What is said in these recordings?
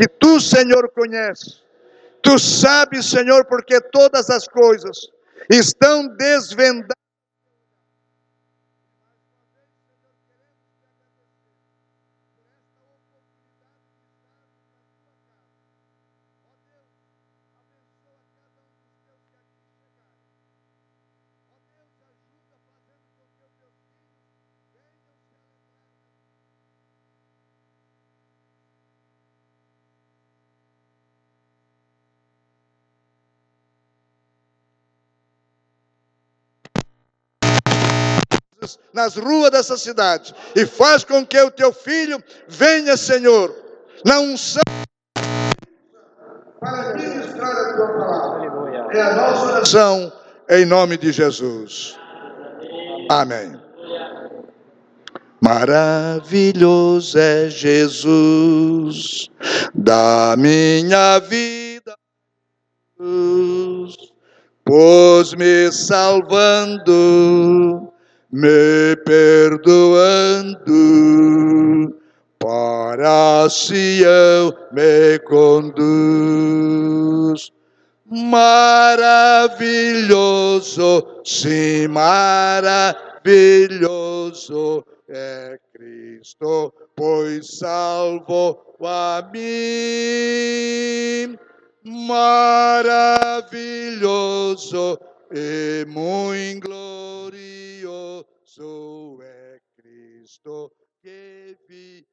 que tu, Senhor, conheces. Tu sabes, Senhor, porque todas as coisas estão desvendadas nas ruas dessa cidade e faz com que o teu filho venha, Senhor, na unção para ministrar a tua palavra. É a nossa oração em nome de Jesus. Amém. Maravilhoso é Jesus da minha vida, pois me salvando me perdoando, para Sião me conduz. Maravilhoso, sim, maravilhoso é Cristo, pois salvo a mim. Maravilhoso e muito glorioso é Cristo que vive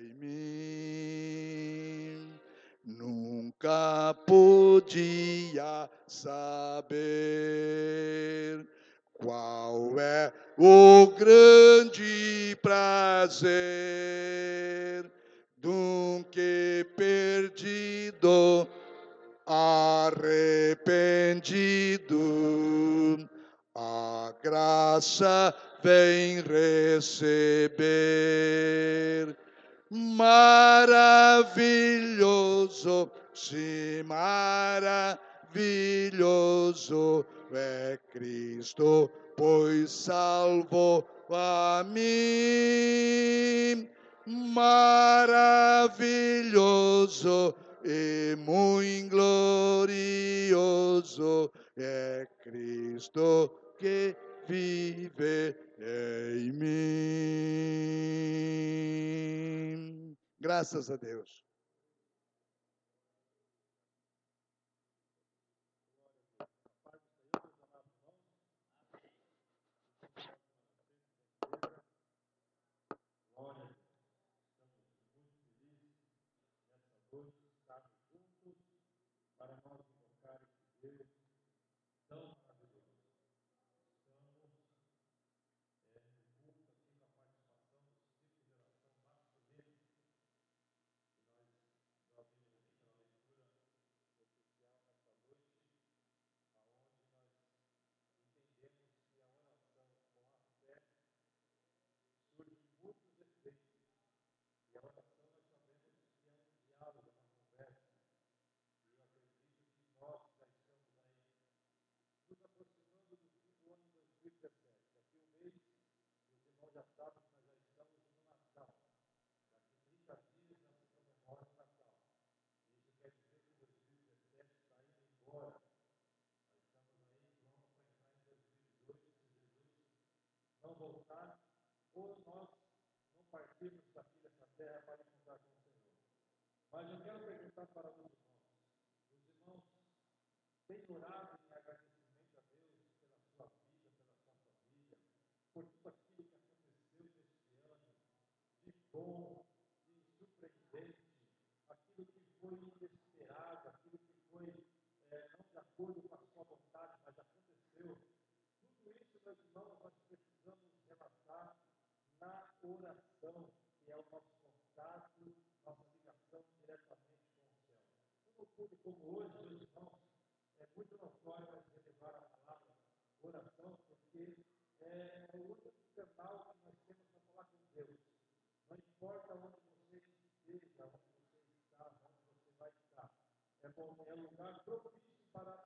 em mim. Nunca podia saber qual é o grande prazer do que perdido arrependido, a graça vem receber. Maravilhoso, sim, maravilhoso é Cristo, pois salvo a mim. Maravilhoso e muito glorioso é Cristo que vive em mim. Graças a Deus. voltar, ou nós não partirmos daqui dessa terra para encontrar com o Senhor. Mas eu quero perguntar para os irmãos: os irmãos têm orado em agradecimento a Deus pela sua vida, pela sua família, por tudo aquilo que aconteceu neste ano, de bom, de surpreendente, aquilo que foi inesperado, aquilo que foi é, não de acordo com a sua vontade, mas aconteceu. Tudo isso, meus irmãos, nós oração, que é o nosso contato, nossa ligação diretamente com o céu. Um culto como hoje, meus irmãos, é muito notório nós relevar a palavra oração, porque é o único canal que nós temos para falar com Deus. Não importa onde você esteja, onde você está, onde você vai estar. É, bom, é um lugar propício para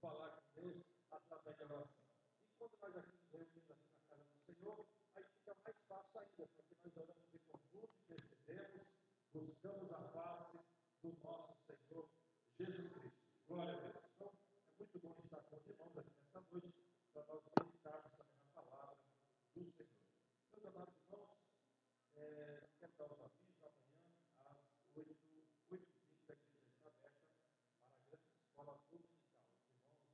falar com Deus através da oração. E quando nós aqui nos reunimos aqui na casa do Senhor, mais fácil ainda, porque nós oramos em conjunto, intercedemos, buscamos a do nosso Senhor Jesus Cristo. Glória a Deus. Então, é muito bom estar com os irmãos aqui nessa noite para nós meditarmos também na palavra do Senhor. Meus amados irmãos, é, quero dar os avisos amanhã às 8 8h20 a igreja está aberta para a grande escola dominical. Os irmãos vêm amanhã,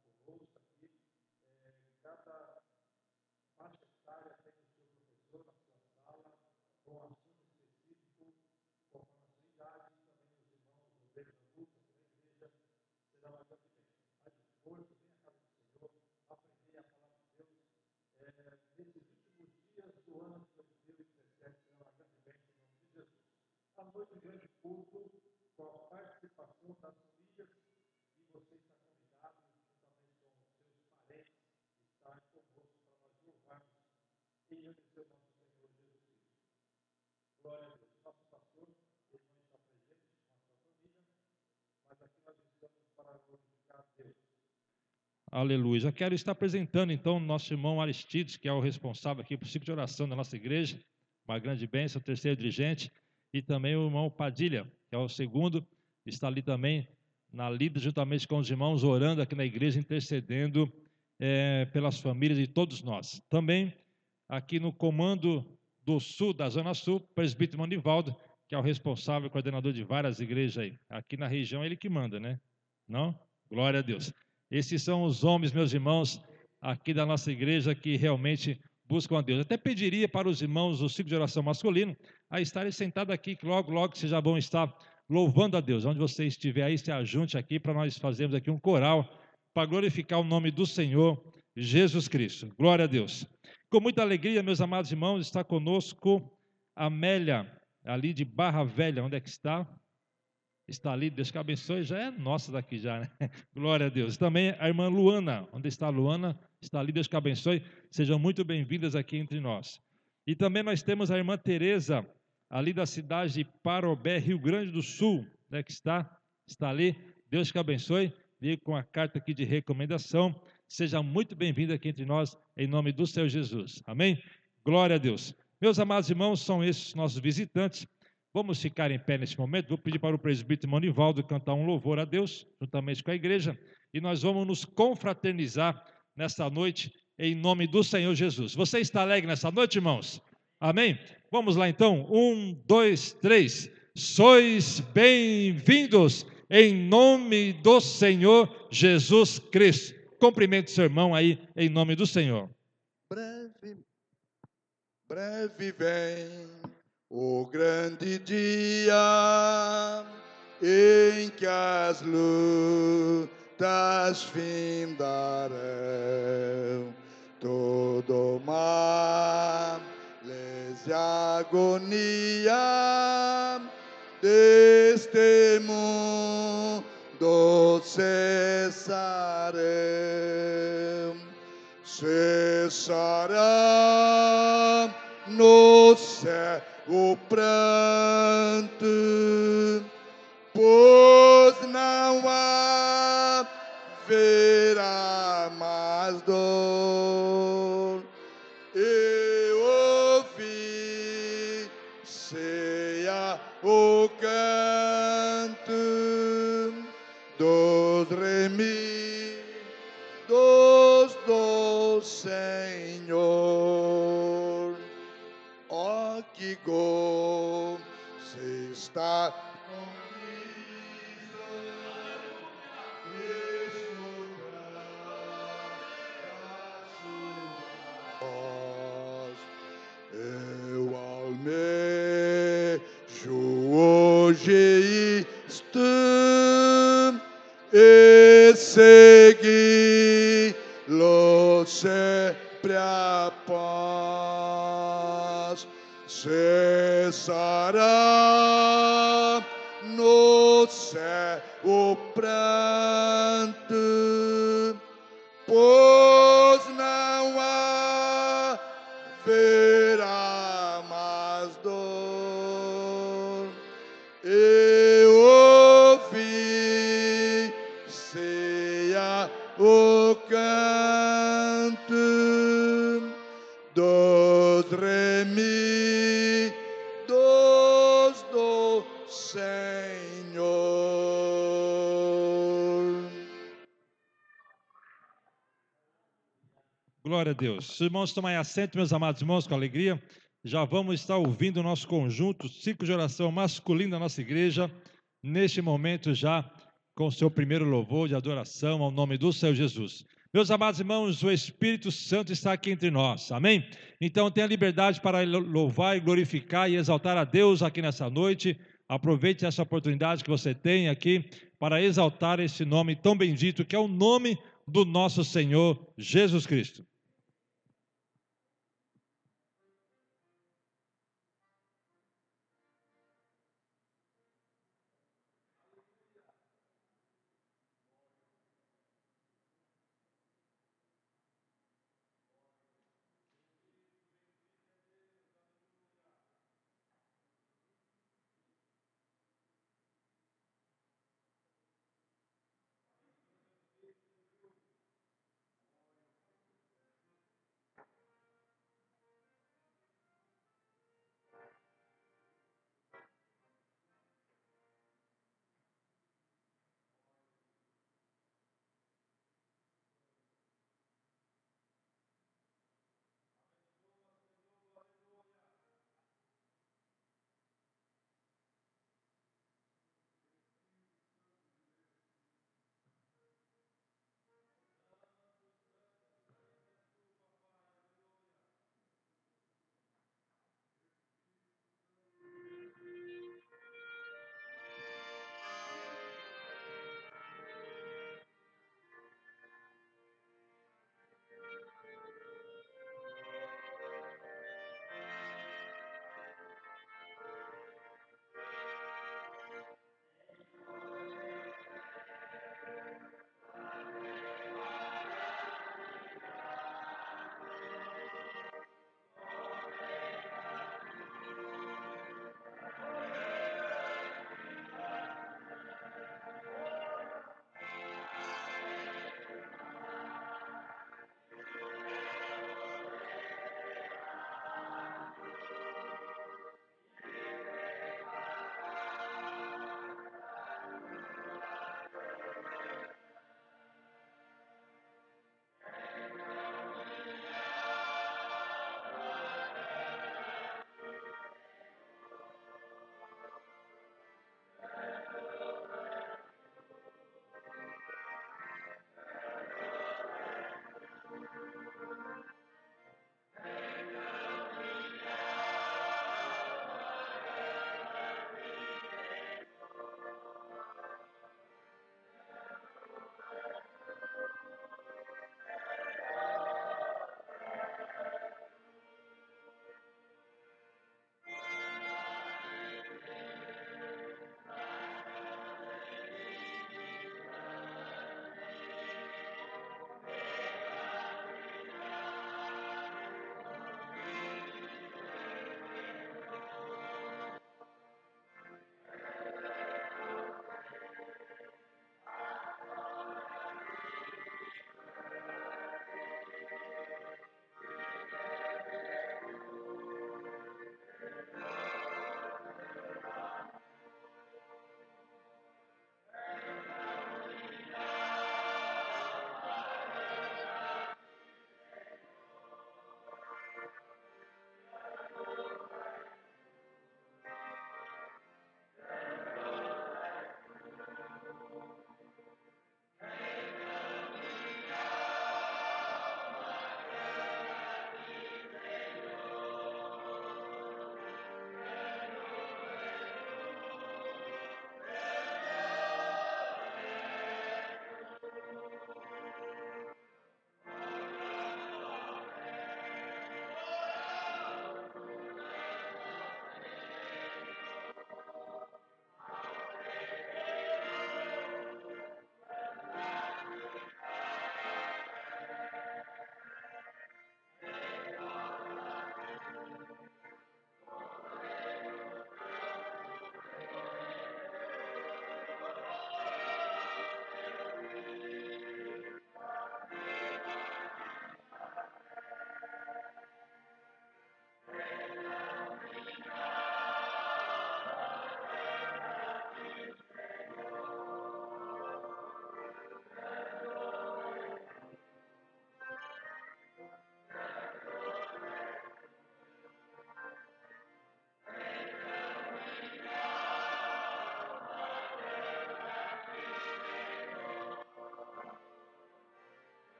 está conosco aqui. É, cada faixa etária tem o seu professor na sua sala, com assunto específico, conforme a sua idade, e também os irmãos no meio da luta, da igreja, serão exatamente mais esforço, vem a casa do Senhor, aprender a palavra de Deus. É, nesses últimos dias do ano de 2017, será uma grande bênção em nome de Jesus. Noite, um grande culto, com a participação das famílias, e você está convidado, juntamente com seus parentes, estar conosco para nós louvarmos e agradecer o nosso Senhor Jesus Cristo. Glória a Deus. Nosso pastor, ele não está presente com a sua família, mas aqui nós estamos para glorificar Deus. Aleluia. Já quero estar apresentando então o nosso irmão Aristides, que é o responsável aqui por ciclo de oração da nossa igreja, uma grande bênção, terceiro dirigente, e também o irmão Padilha, que é o segundo, está ali também na lida, juntamente com os irmãos, orando aqui na igreja, intercedendo eh, pelas famílias de todos nós. Também aqui no comando do sul, da Zona Sul, presbítero Manivaldo, que é o responsável coordenador de várias igrejas aí. Aqui na região, ele que manda, né? Não? Glória a Deus. Esses são os homens, meus irmãos, aqui da nossa igreja que realmente buscam a Deus. Até pediria para os irmãos do ciclo de oração masculino a estarem sentados aqui, que logo, logo seja bom estar louvando a Deus. Onde você estiver aí, se ajunte aqui para nós fazermos aqui um coral para glorificar o nome do Senhor Jesus Cristo. Glória a Deus. Com muita alegria, meus amados irmãos, está conosco Amélia, ali de Barra Velha. Onde é que está? Está ali, Deus que abençoe, já é nossa daqui já, né? Glória a Deus. Também a irmã Luana, onde está a Luana? Está ali, Deus que abençoe. Sejam muito bem-vindas aqui entre nós. E também nós temos a irmã Tereza, ali da cidade de Parobé, Rio Grande do Sul, né, que está, está ali. Deus que abençoe. Veio com a carta aqui de recomendação. Seja muito bem-vinda aqui entre nós, em nome do Senhor Jesus. Amém? Glória a Deus. Meus amados irmãos, são esses nossos visitantes. Vamos ficar em pé nesse momento. Vou pedir para o presbítero Monivaldo cantar um louvor a Deus, juntamente com a igreja, e nós vamos nos confraternizar nesta noite, em nome do Senhor Jesus. Você está alegre nessa noite, irmãos? Amém? Vamos lá então. Um, dois, três. Sois bem-vindos em nome do Senhor Jesus Cristo. Cumprimente seu irmão aí, em nome do Senhor. Breve, breve vem o grande dia em que as lutas findarão, todo mal, e agonia deste mundo cessarão. Cessará no céu o pranto, e segui-lo sempre a paz. Cessará Glória a Deus. Os irmãos, tomem assento, meus amados irmãos, com alegria. Já vamos estar ouvindo o nosso conjunto, ciclo de oração masculino da nossa igreja, neste momento já com o seu primeiro louvor de adoração ao nome do Senhor Jesus. Meus amados irmãos, o Espírito Santo está aqui entre nós, amém? Então tenha liberdade para louvar e glorificar e exaltar a Deus aqui nessa noite. Aproveite essa oportunidade que você tem aqui para exaltar esse nome tão bendito que é o nome do nosso Senhor Jesus Cristo.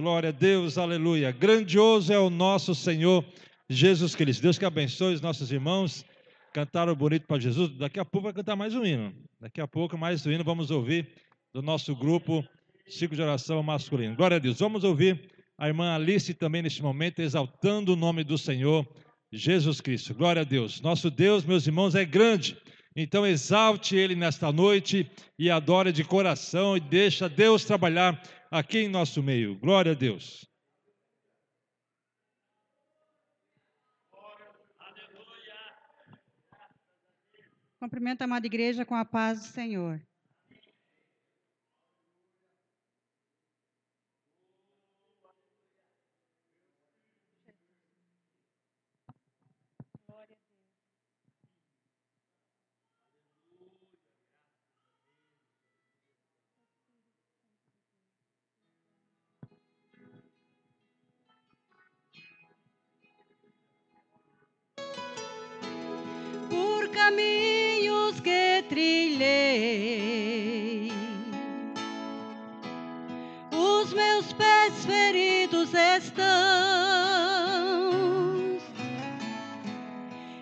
Glória a Deus, aleluia. Grandioso é o nosso Senhor Jesus Cristo. Deus que abençoe os nossos irmãos. Cantaram bonito para Jesus. Daqui a pouco vai cantar mais um hino. Daqui a pouco, mais um hino, vamos ouvir do nosso grupo Ciclo de Oração Masculino. Glória a Deus. Vamos ouvir a irmã Alice também neste momento, exaltando o nome do Senhor Jesus Cristo. Glória a Deus. Nosso Deus, meus irmãos, é grande. Então exalte Ele nesta noite e adore de coração e deixa Deus trabalhar aqui em nosso meio. Glória a Deus. Cumprimento a amada igreja com a paz do Senhor. Que trilhei. Os meus pés feridos estão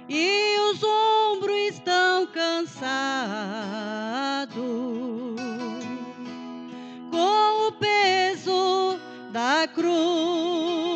e os ombros estão cansados com o peso da cruz.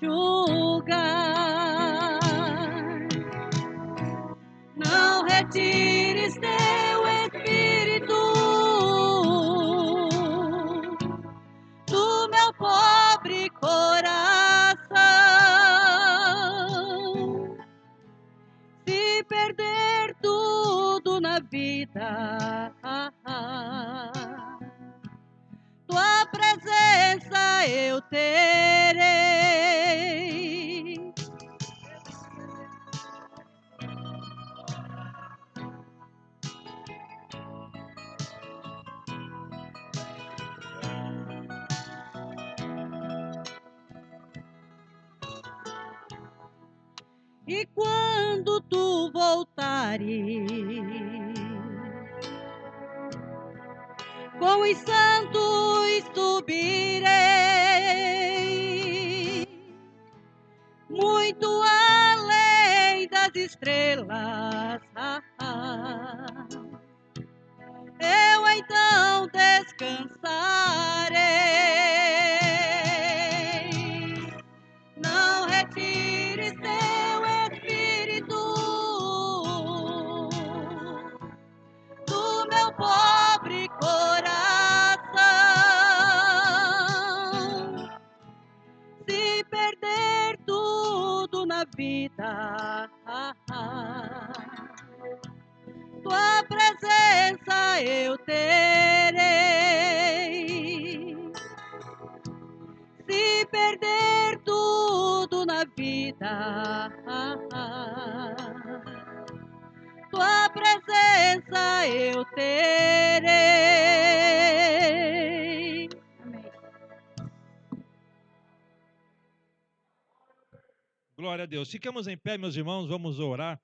Enxugar. Não retires teu espírito do meu pobre coração. Se perder tudo na vida, tua presença eu terei. Quando tu voltares, com os santos subirei, muito além das estrelas. Eu então descansarei. Eu terei. Se perder tudo na vida, tua presença eu terei. Glória a Deus. Ficamos em pé, meus irmãos, vamos orar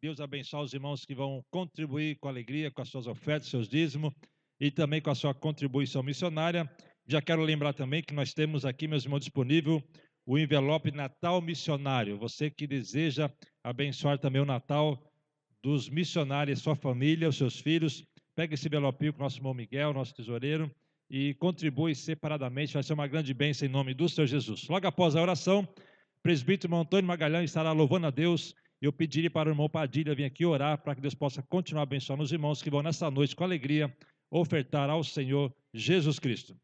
Deus abençoar os irmãos que vão contribuir com alegria com as suas ofertas, seus dízimos e também com a sua contribuição missionária. Já quero lembrar também que nós temos aqui, meus irmãos, disponível o envelope Natal Missionário. Você que deseja abençoar também o Natal dos missionários, sua família, os seus filhos, pega esse envelopinho com o nosso irmão Miguel, nosso tesoureiro, e contribui separadamente. Vai ser uma grande bênção em nome do Senhor Jesus. Logo após a oração, o presbítero Antônio Magalhães estará louvando a Deus. Eu pediria para o irmão Padilha vir aqui orar para que Deus possa continuar abençoando os irmãos que vão nessa noite com alegria ofertar ao Senhor Jesus Cristo.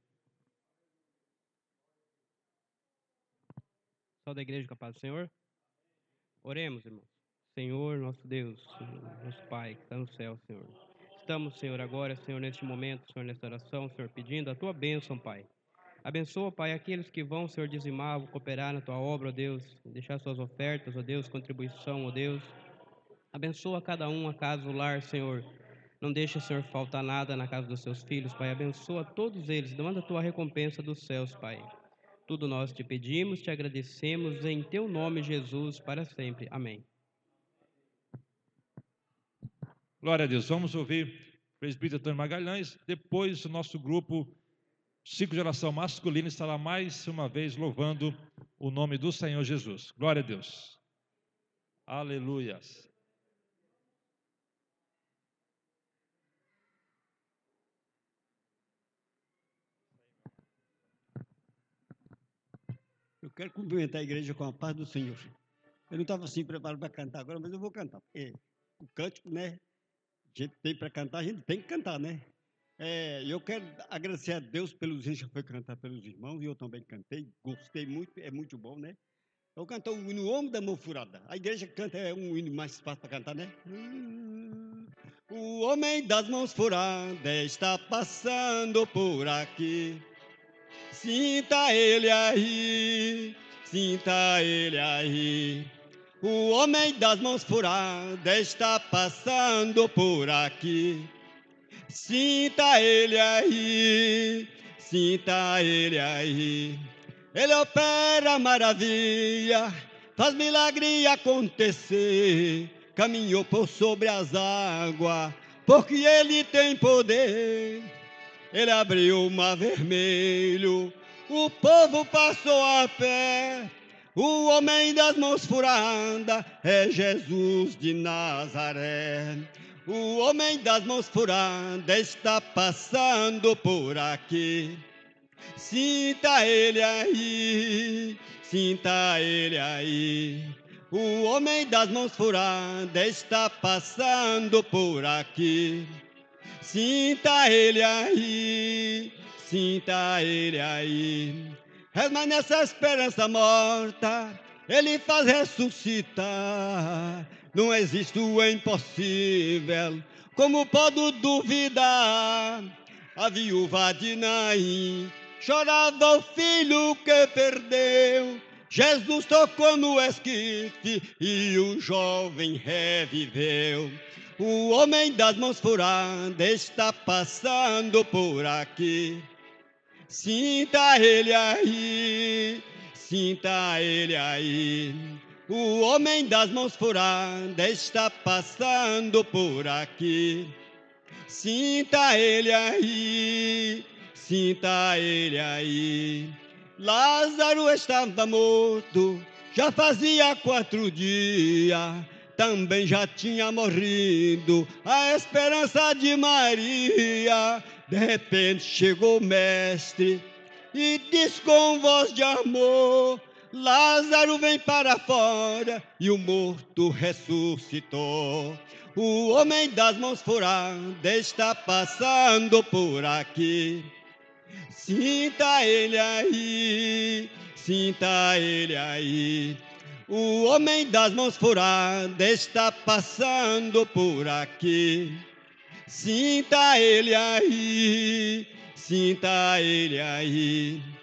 Só da igreja com a paz do Senhor. Oremos, irmãos. Senhor, nosso Deus, nosso Pai que está no céu, Senhor. Estamos, Senhor, agora, Senhor, neste momento, Senhor, nesta oração, Senhor, pedindo a tua bênção, Pai. Abençoa, Pai, aqueles que vão, Senhor, dizimar, cooperar na tua obra, ó Deus, deixar suas ofertas, ó Deus, contribuição, ó Deus. Abençoa cada um, a casa, o lar, Senhor. Não deixa, Senhor, faltar nada na casa dos seus filhos, Pai. Abençoa todos eles. Manda a tua recompensa dos céus, Pai. Tudo nós te pedimos, te agradecemos em teu nome, Jesus, para sempre. Amém. Glória a Deus. Vamos ouvir o presbítero Antônio Magalhães. Depois, o nosso grupo Ciclo Geração Masculina estará mais uma vez louvando o nome do Senhor Jesus. Glória a Deus. Aleluias. Eu quero cumprimentar a igreja com a paz do Senhor. Eu não estava assim preparado para cantar agora, mas eu vou cantar. Porque o cântico, né? A gente tem para cantar, a gente tem que cantar, né? É, eu quero agradecer a Deus pelos hinos que foi cantar pelos irmãos, e eu também cantei, gostei muito, é muito bom, né? Eu canto o hino Homem da Mão Furada. A igreja canta é um hino mais fácil para cantar, né? O homem das mãos furadas está passando por aqui. Sinta ele aí, sinta ele aí. O homem das mãos furadas está passando por aqui. Sinta ele aí, sinta ele aí. Ele opera maravilha, faz milagre acontecer. Caminhou por sobre as águas, porque ele tem poder. Ele abriu o mar vermelho, o povo passou a pé. O homem das mãos furadas é Jesus de Nazaré. O homem das mãos furadas está passando por aqui. Sinta ele aí, sinta ele aí. O homem das mãos furadas está passando por aqui. Sinta ele aí, sinta ele aí. Permanece a esperança morta, ele faz ressuscitar. Não existe o impossível, como pode duvidar? A viúva de Naim chorava o filho que perdeu. Jesus tocou no esquife e o jovem reviveu. O homem das mãos furadas está passando por aqui. Sinta ele aí, sinta ele aí. O homem das mãos furadas está passando por aqui. Sinta ele aí, sinta ele aí. Lázaro estava morto, já fazia quatro dias. Também já tinha morrido a esperança de Maria. De repente chegou o mestre e disse com voz de amor: Lázaro vem para fora e o morto ressuscitou. O homem das mãos furadas está passando por aqui. Sinta ele aí, sinta ele aí. O homem das mãos furadas está passando por aqui. Sinta ele aí, sinta ele aí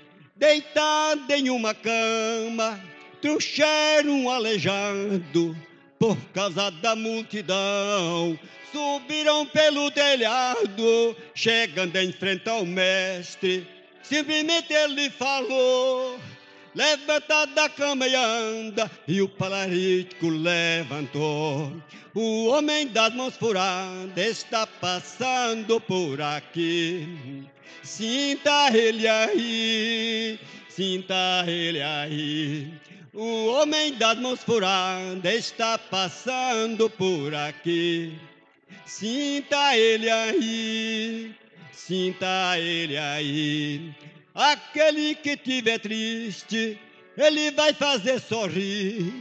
deitado em uma cama, trouxeram um aleijado por causa da multidão. Subiram pelo telhado, chegando em frente ao mestre. Simplesmente ele falou: Levanta da cama e anda. E o paralítico levantou. O homem das mãos furadas está passando por aqui. Sinta ele aí, sinta ele aí. O homem das mãos furadas está passando por aqui. Sinta ele aí, sinta ele aí. Aquele que tiver triste, ele vai fazer sorrir.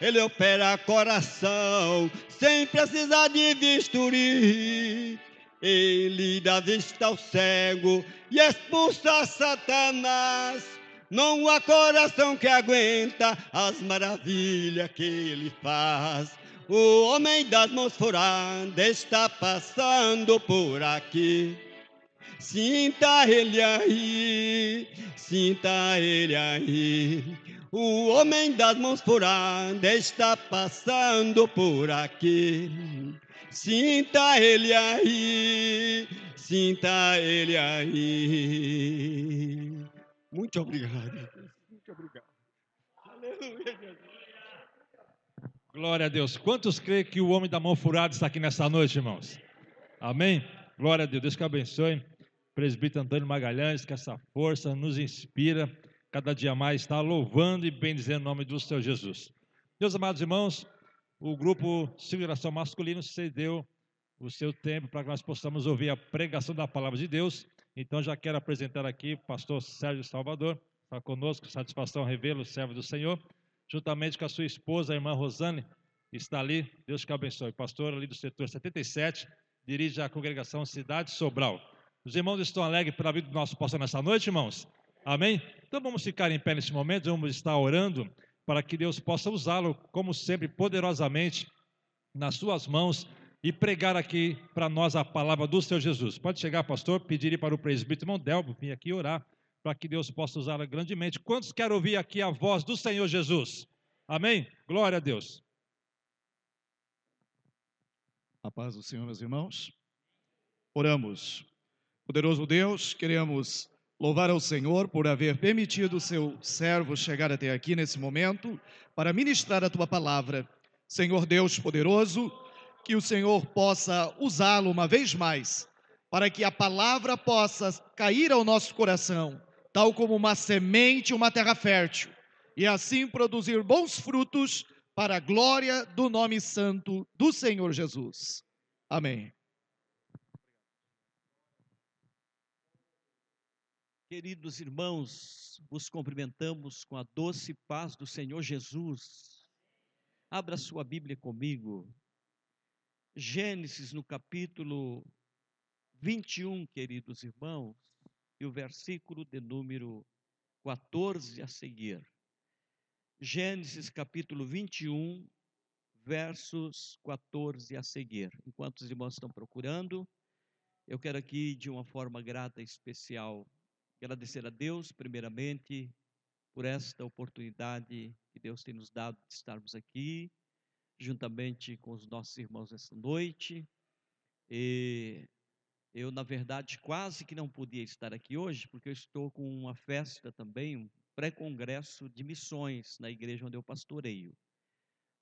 Ele opera coração sem precisar de bisturi. Ele dá vista ao cego e expulsa Satanás. Não há coração que aguenta as maravilhas que ele faz. O homem das mãos furadas está passando por aqui. Sinta ele aí, sinta ele aí. O homem das mãos furadas está passando por aqui. Sinta ele aí, sinta ele aí. Muito obrigado. Muito obrigado. Aleluia, Jesus. Glória a Deus. Quantos creem que o homem da mão furada está aqui nessa noite, irmãos? Amém? Glória a Deus. Deus que abençoe. Presbítero Antônio Magalhães, que essa força nos inspira cada dia mais está louvando e bendizendo o nome do Senhor Jesus. Meus amados irmãos, o grupo Seguração Masculino cedeu o seu tempo para que nós possamos ouvir a pregação da palavra de Deus. Então já quero apresentar aqui o pastor Sérgio Salvador, está conosco, satisfação revelo, servo do Senhor, juntamente com a sua esposa, a irmã Rosane, está ali, Deus que abençoe, pastor ali do setor 77, dirige a congregação Cidade Sobral. Os irmãos estão alegres pela vida do nosso pastor nessa noite, irmãos? Amém? Então vamos ficar em pé nesse momento, vamos estar orando para que Deus possa usá-lo, como sempre, poderosamente nas suas mãos e pregar aqui para nós a palavra do Senhor Jesus. Pode chegar, pastor, pedir para o presbítero irmão Delbo vir aqui orar para que Deus possa usá-la grandemente. Quantos querem ouvir aqui a voz do Senhor Jesus? Amém? Glória a Deus. A paz do Senhor, meus irmãos. Oramos. Poderoso Deus, queremos louvar ao Senhor por haver permitido o seu servo chegar até aqui nesse momento para ministrar a tua palavra. Senhor Deus poderoso, que o Senhor possa usá-lo uma vez mais, para que a palavra possa cair ao nosso coração, tal como uma semente, uma terra fértil, e assim produzir bons frutos para a glória do nome santo do Senhor Jesus. Amém. Queridos irmãos, vos cumprimentamos com a doce paz do Senhor Jesus. Abra sua Bíblia comigo. Gênesis no capítulo 21, queridos irmãos, e o versículo de número 14 a seguir. Gênesis capítulo 21, versos 14 a seguir. Enquanto os irmãos estão procurando, eu quero aqui, de uma forma grata e especial, agradecer a Deus, primeiramente, por esta oportunidade que Deus tem nos dado de estarmos aqui, juntamente com os nossos irmãos esta noite. E eu, na verdade, quase que não podia estar aqui hoje, porque eu estou com uma festa também, um pré-congresso de missões na igreja onde eu pastoreio.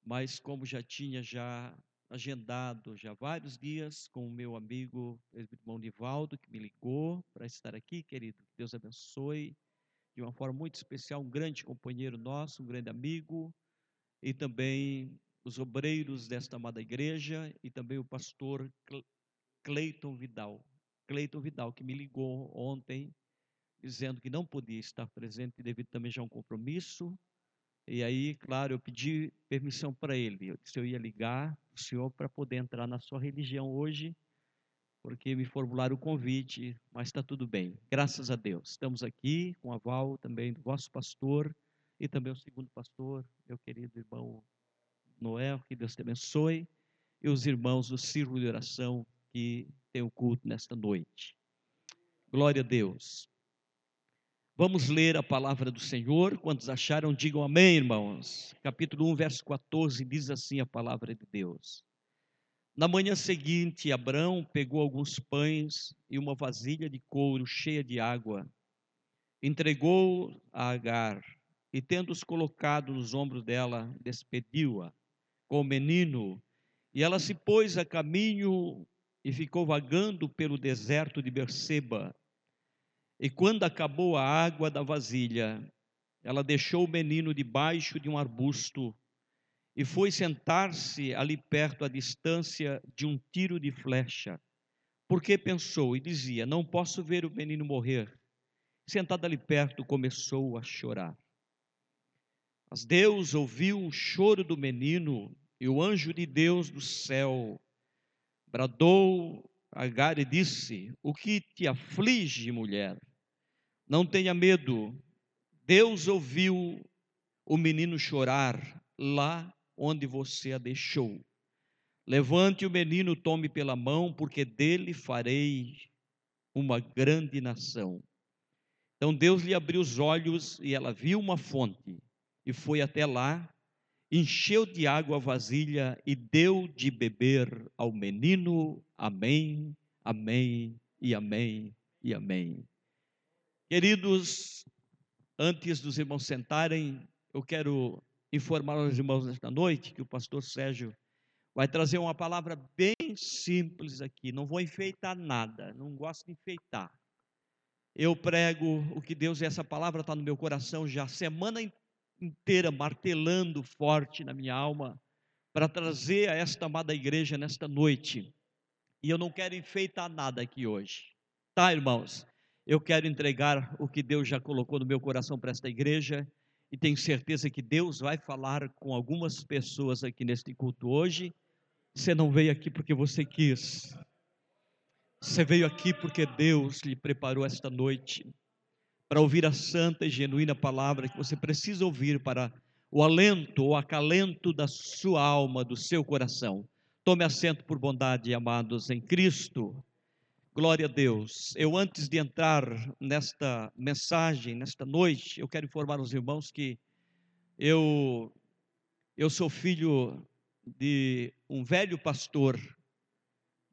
Mas como já tinha já agendado já vários dias com o meu amigo, irmão Nivaldo, que me ligou para estar aqui, querido. Deus abençoe de uma forma muito especial, um grande companheiro nosso, um grande amigo, e também os obreiros desta amada igreja, e também o pastor Cleiton Vidal. Cleiton Vidal, que me ligou ontem, dizendo que não podia estar presente devido também já a um compromisso, e aí, claro, eu pedi permissão para ele. Eu disse eu ia ligar o senhor para poder entrar na sua religião hoje, porque me formularam o convite, mas está tudo bem. Graças a Deus. Estamos aqui com a aval também do vosso pastor e também o segundo pastor, meu querido irmão Noel, que Deus te abençoe, e os irmãos do círculo de oração que tem o culto nesta noite. Glória a Deus. Vamos ler a palavra do Senhor. Quantos acharam, digam amém, irmãos. Capítulo 1, verso 14, diz assim a palavra de Deus. Na manhã seguinte, Abrão pegou alguns pães e uma vasilha de couro cheia de água, entregou a Agar e, tendo-os colocado nos ombros dela, despediu-a com o menino. E ela se pôs a caminho e ficou vagando pelo deserto de Berseba. E quando acabou a água da vasilha, ela deixou o menino debaixo de um arbusto e foi sentar-se ali perto, à distância de um tiro de flecha. Porque pensou e dizia: Não posso ver o menino morrer. Sentado ali perto, começou a chorar. Mas Deus ouviu o choro do menino e o anjo de Deus do céu bradou a Agar e disse: O que te aflige, mulher? Não tenha medo. Deus ouviu o menino chorar lá onde você a deixou. Levante o menino, tome pela mão, porque dele farei uma grande nação. Então Deus lhe abriu os olhos e ela viu uma fonte e foi até lá, encheu de água a vasilha e deu de beber ao menino. Amém, amém e amém e amém. Queridos, antes dos irmãos sentarem, eu quero informar aos irmãos nesta noite que o pastor Sérgio vai trazer uma palavra bem simples aqui. Não vou enfeitar nada, não gosto de enfeitar. Eu prego o que Deus, essa palavra está no meu coração já semana inteira, martelando forte na minha alma, para trazer a esta amada igreja nesta noite. E eu não quero enfeitar nada aqui hoje, tá, irmãos? Eu quero entregar o que Deus já colocou no meu coração para esta igreja e tenho certeza que Deus vai falar com algumas pessoas aqui neste culto hoje. Você não veio aqui porque você quis. Você veio aqui porque Deus lhe preparou esta noite para ouvir a santa e genuína palavra que você precisa ouvir para o alento ou acalento da sua alma, do seu coração. Tome assento por bondade, amados em Cristo. Glória a Deus. Eu, antes de entrar nesta mensagem, nesta noite, eu quero informar os irmãos que eu, eu sou filho de um velho pastor,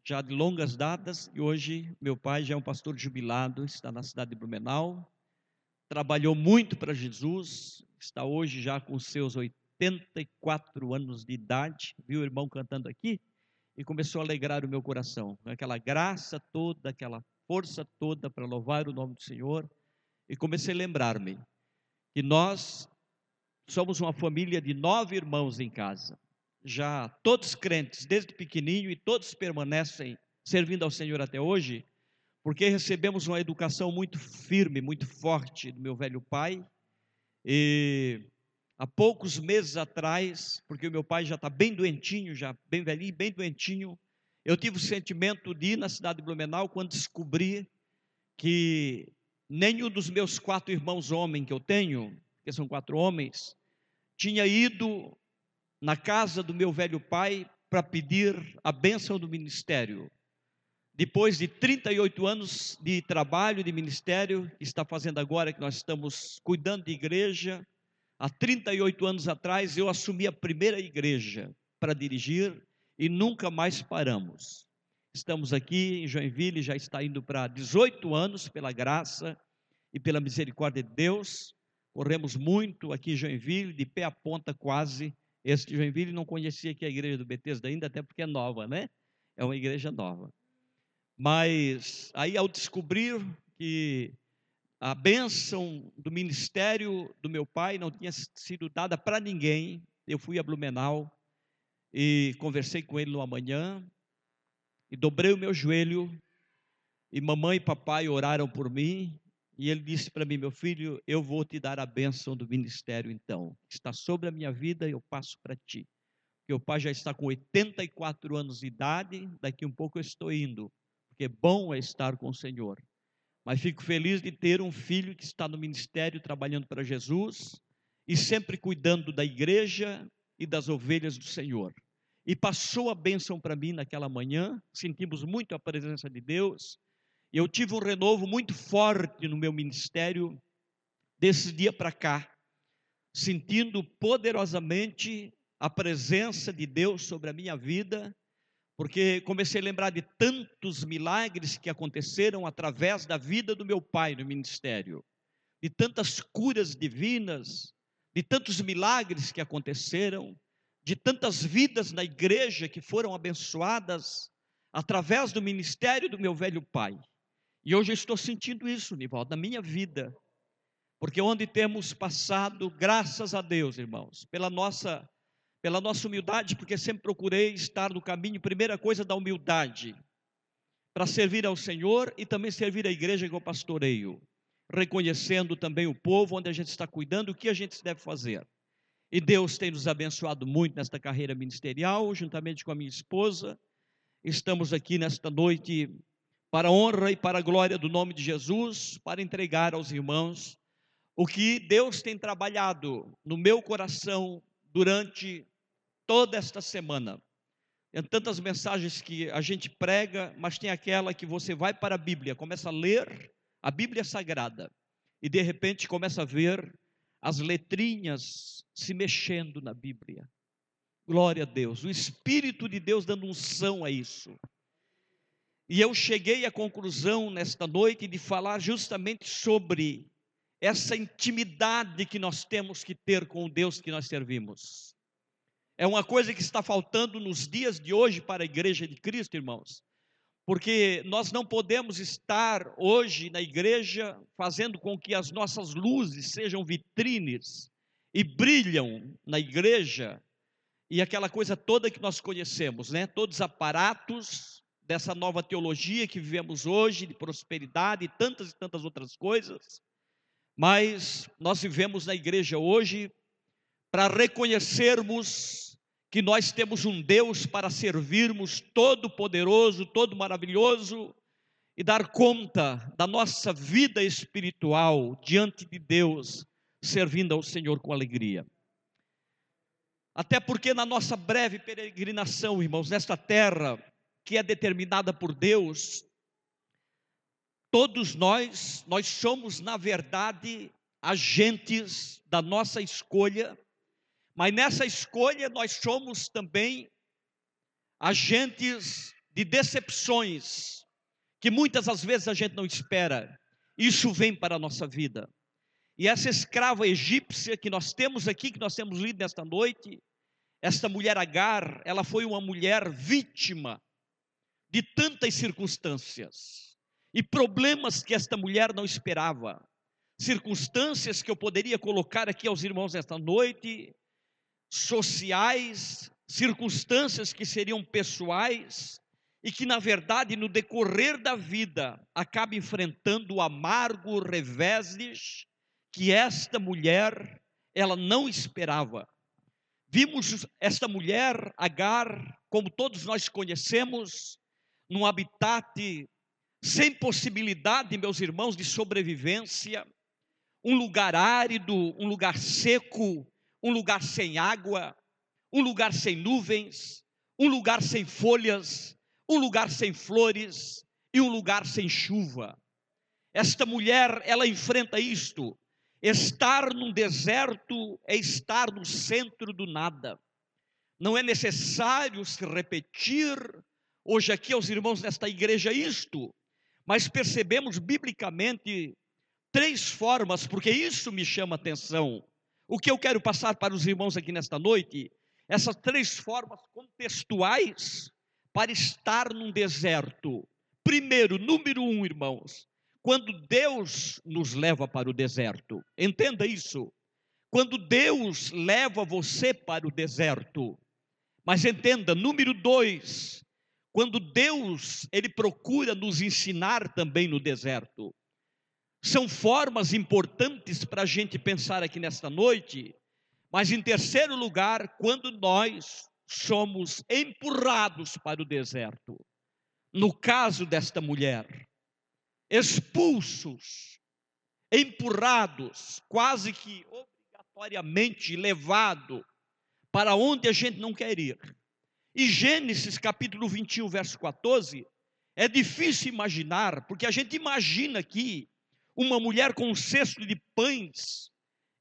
já de longas datas, e hoje meu pai já é um pastor jubilado, está na cidade de Blumenau, trabalhou muito para Jesus, está hoje já com seus 84 anos de idade, viu o irmão cantando aqui? E começou a alegrar o meu coração. Aquela graça toda, aquela força toda para louvar o nome do Senhor. E comecei a lembrar-me que nós somos uma família de nove irmãos em casa. Já todos crentes, desde pequenininho, e todos permanecem servindo ao Senhor até hoje, porque recebemos uma educação muito firme, muito forte do meu velho pai. E há poucos meses atrás, porque o meu pai já está bem doentinho, já bem velhinho, bem doentinho, eu tive o sentimento de ir na cidade de Blumenau quando descobri que nenhum dos meus quatro irmãos homens que eu tenho, que são quatro homens, tinha ido na casa do meu velho pai para pedir a bênção do ministério. Depois de 38 anos de trabalho de ministério, está fazendo agora que nós estamos cuidando de igreja, Há 38 anos atrás, eu assumi a primeira igreja para dirigir e nunca mais paramos. Estamos aqui em Joinville, já está indo para 18 anos, pela graça e pela misericórdia de Deus. Corremos muito aqui em Joinville, de pé a ponta quase. Este Joinville não conhecia aqui a igreja do Betesda ainda, até porque é nova, né? É uma igreja nova. Mas aí ao descobrir que a bênção do ministério do meu pai não tinha sido dada para ninguém. Eu fui a Blumenau e conversei com ele no amanhã e dobrei o meu joelho e mamãe e papai oraram por mim e ele disse para mim, meu filho, eu vou te dar a bênção do ministério então. Está sobre a minha vida, eu passo para ti. O pai já está com 84 anos de idade, daqui um pouco eu estou indo, porque bom é estar com o Senhor. Mas fico feliz de ter um filho que está no ministério trabalhando para Jesus e sempre cuidando da igreja e das ovelhas do Senhor. E passou a bênção para mim naquela manhã, sentimos muito a presença de Deus, e eu tive um renovo muito forte no meu ministério desse dia para cá, sentindo poderosamente a presença de Deus sobre a minha vida porque comecei a lembrar de tantos milagres que aconteceram através da vida do meu pai no ministério, de tantas curas divinas, de tantos milagres que aconteceram, de tantas vidas na igreja que foram abençoadas através do ministério do meu velho pai. E hoje eu estou sentindo isso, Nivaldo, na minha vida. Porque onde temos passado, graças a Deus, irmãos, pela nossa pela nossa humildade, porque sempre procurei estar no caminho, primeira coisa da humildade, para servir ao Senhor e também servir a igreja que eu pastoreio, reconhecendo também o povo onde a gente está cuidando, o que a gente deve fazer. E Deus tem nos abençoado muito nesta carreira ministerial, juntamente com a minha esposa. Estamos aqui nesta noite para a honra e para a glória do nome de Jesus, para entregar aos irmãos o que Deus tem trabalhado no meu coração durante toda esta semana. Em tantas mensagens que a gente prega, mas tem aquela que você vai para a Bíblia, começa a ler a Bíblia Sagrada e de repente começa a ver as letrinhas se mexendo na Bíblia. Glória a Deus, o Espírito de Deus dando unção a isso. E eu cheguei à conclusão nesta noite de falar justamente sobre essa intimidade que nós temos que ter com o Deus que nós servimos. É uma coisa que está faltando nos dias de hoje para a igreja de Cristo, irmãos. Porque nós não podemos estar hoje na igreja fazendo com que as nossas luzes sejam vitrines e brilham na igreja e aquela coisa toda que nós conhecemos, né? Todos os aparatos dessa nova teologia que vivemos hoje, de prosperidade e tantas e tantas outras coisas. Mas nós vivemos na igreja hoje para reconhecermos que nós temos um Deus para servirmos, todo poderoso, todo maravilhoso, e dar conta da nossa vida espiritual diante de Deus, servindo ao Senhor com alegria. Até porque na nossa breve peregrinação, irmãos, nesta terra que é determinada por Deus, todos nós, nós somos, na verdade, agentes da nossa escolha mas nessa escolha nós somos também agentes de decepções, que muitas das vezes a gente não espera. Isso vem para a nossa vida. E essa escrava egípcia que nós temos aqui, que nós temos lido nesta noite, esta mulher Agar, ela foi uma mulher vítima de tantas circunstâncias e problemas que esta mulher não esperava. Circunstâncias que eu poderia colocar aqui aos irmãos nesta noite, sociais, circunstâncias que seriam pessoais e que, na verdade, no decorrer da vida, acaba enfrentando o amargo reveses que esta mulher ela não esperava. Vimos esta mulher, Agar, como todos nós conhecemos, num habitat sem possibilidade, meus irmãos, de sobrevivência, um lugar árido, um lugar seco, um lugar sem água, um lugar sem nuvens, um lugar sem folhas, um lugar sem flores e um lugar sem chuva. Esta mulher, ela enfrenta isto. Estar num deserto é estar no centro do nada. Não é necessário se repetir hoje aqui aos irmãos nesta igreja isto, mas percebemos biblicamente três formas, porque isso me chama atenção. O que eu quero passar para os irmãos aqui nesta noite, essas três formas contextuais para estar num deserto. Primeiro, número um, irmãos, quando Deus nos leva para o deserto, entenda isso. Quando Deus leva você para o deserto, mas entenda, número dois, quando Deus ele procura nos ensinar também no deserto são formas importantes para a gente pensar aqui nesta noite, mas em terceiro lugar, quando nós somos empurrados para o deserto, no caso desta mulher, expulsos, empurrados, quase que obrigatoriamente levado para onde a gente não quer ir. E Gênesis capítulo 21, verso 14, é difícil imaginar, porque a gente imagina aqui uma mulher com um cesto de pães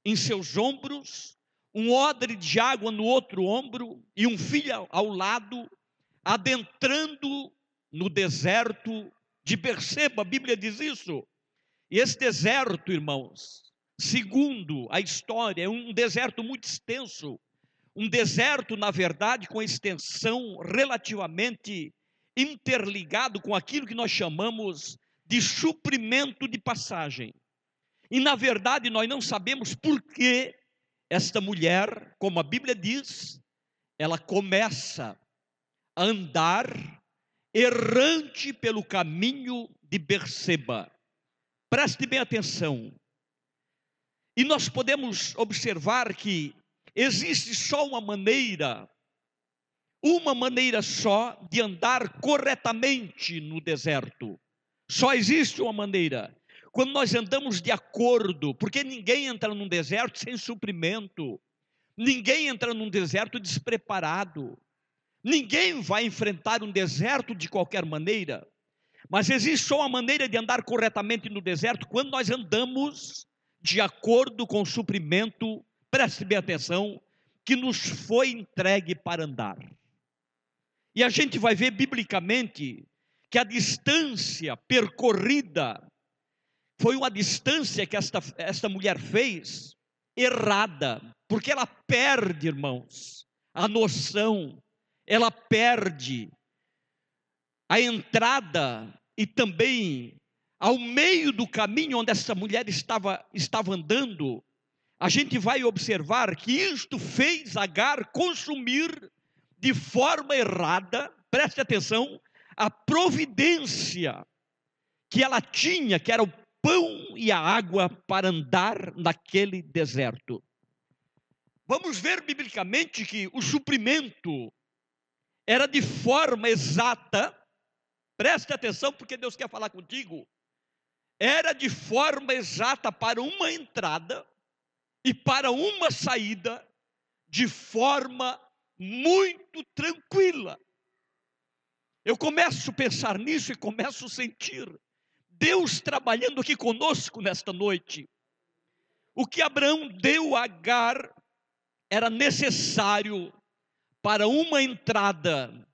em seus ombros, um odre de água no outro ombro e um filho ao lado, adentrando no deserto de Berseba. A Bíblia diz isso. E esse deserto, irmãos, segundo a história, é um deserto muito extenso. Um deserto, na verdade, com extensão relativamente interligado com aquilo que nós chamamos de suprimento de passagem. E na verdade nós não sabemos por que esta mulher, como a Bíblia diz, ela começa a andar errante pelo caminho de Berseba. Preste bem atenção. E nós podemos observar que existe só uma maneira, uma maneira só de andar corretamente no deserto. Só existe uma maneira. Quando nós andamos de acordo, porque ninguém entra num deserto sem suprimento, ninguém entra num deserto despreparado. Ninguém vai enfrentar um deserto de qualquer maneira, mas existe só uma maneira de andar corretamente no deserto quando nós andamos de acordo com o suprimento, preste bem atenção, que nos foi entregue para andar. E a gente vai ver biblicamente que a distância percorrida foi uma distância que esta, esta mulher fez errada, porque ela perde, irmãos, a noção, ela perde a entrada e também ao meio do caminho onde essa mulher estava, estava andando, a gente vai observar que isto fez Agar consumir de forma errada, preste atenção, a providência que ela tinha, que era o pão e a água para andar naquele deserto. Vamos ver biblicamente que o suprimento era de forma exata, preste atenção porque Deus quer falar contigo, era de forma exata para uma entrada e para uma saída, de forma muito tranquila. Eu começo a pensar nisso e começo a sentir Deus trabalhando aqui conosco nesta noite. O que Abraão deu a Agar era necessário para uma entrada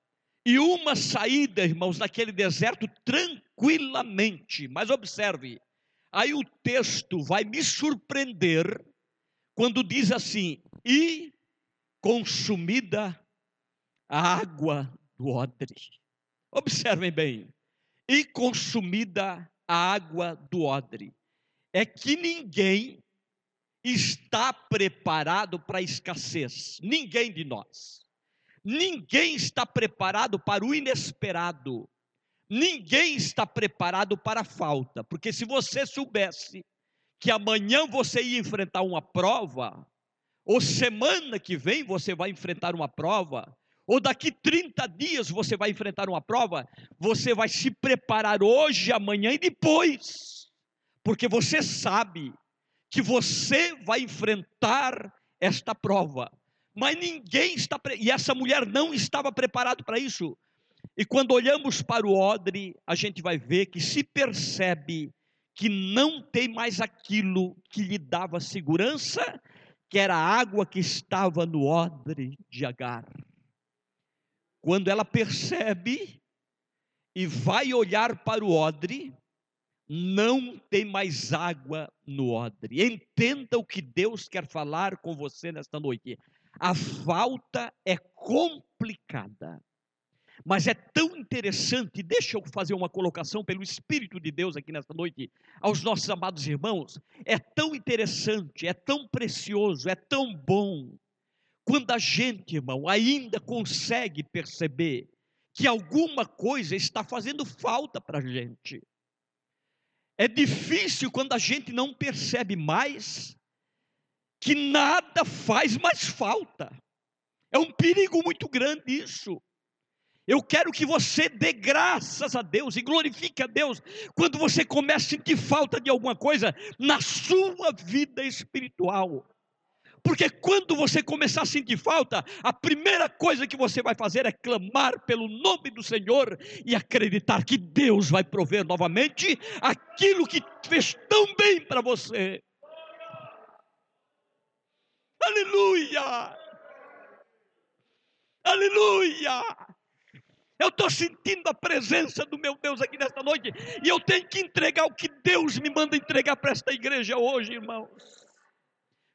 e uma saída, irmãos, naquele deserto tranquilamente. Mas observe, aí o texto vai me surpreender quando diz assim: e consumida a água do odre. Observem bem, e consumida a água do odre. É que ninguém está preparado para a escassez, ninguém de nós. Ninguém está preparado para o inesperado. Ninguém está preparado para a falta, porque se você soubesse que amanhã você ia enfrentar uma prova, ou semana que vem você vai enfrentar uma prova, ou daqui 30 dias você vai enfrentar uma prova, você vai se preparar hoje, amanhã e depois, porque você sabe que você vai enfrentar esta prova. Mas ninguém está, e essa mulher não estava preparada para isso. E quando olhamos para o odre, a gente vai ver que se percebe que não tem mais aquilo que lhe dava segurança, que era a água que estava no odre de Agar. Quando ela percebe e vai olhar para o odre, não tem mais água no odre. Entenda o que Deus quer falar com você nesta noite. A falta é complicada. Mas é tão interessante, deixa eu fazer uma colocação pelo Espírito de Deus aqui nesta noite, aos nossos amados irmãos. É tão interessante, é tão precioso, é tão bom, quando a gente, irmão, ainda consegue perceber que alguma coisa está fazendo falta para a gente. É difícil quando a gente não percebe mais que nada faz mais falta. É um perigo muito grande isso. Eu quero que você dê graças a Deus e glorifique a Deus quando você começa a sentir falta de alguma coisa na sua vida espiritual. Porque quando você começar a sentir falta, a primeira coisa que você vai fazer é clamar pelo nome do Senhor e acreditar que Deus vai prover novamente aquilo que fez tão bem para você. Aleluia! Aleluia! Eu estou sentindo a presença do meu Deus aqui nesta noite e eu tenho que entregar o que Deus me manda entregar para esta igreja hoje, irmãos.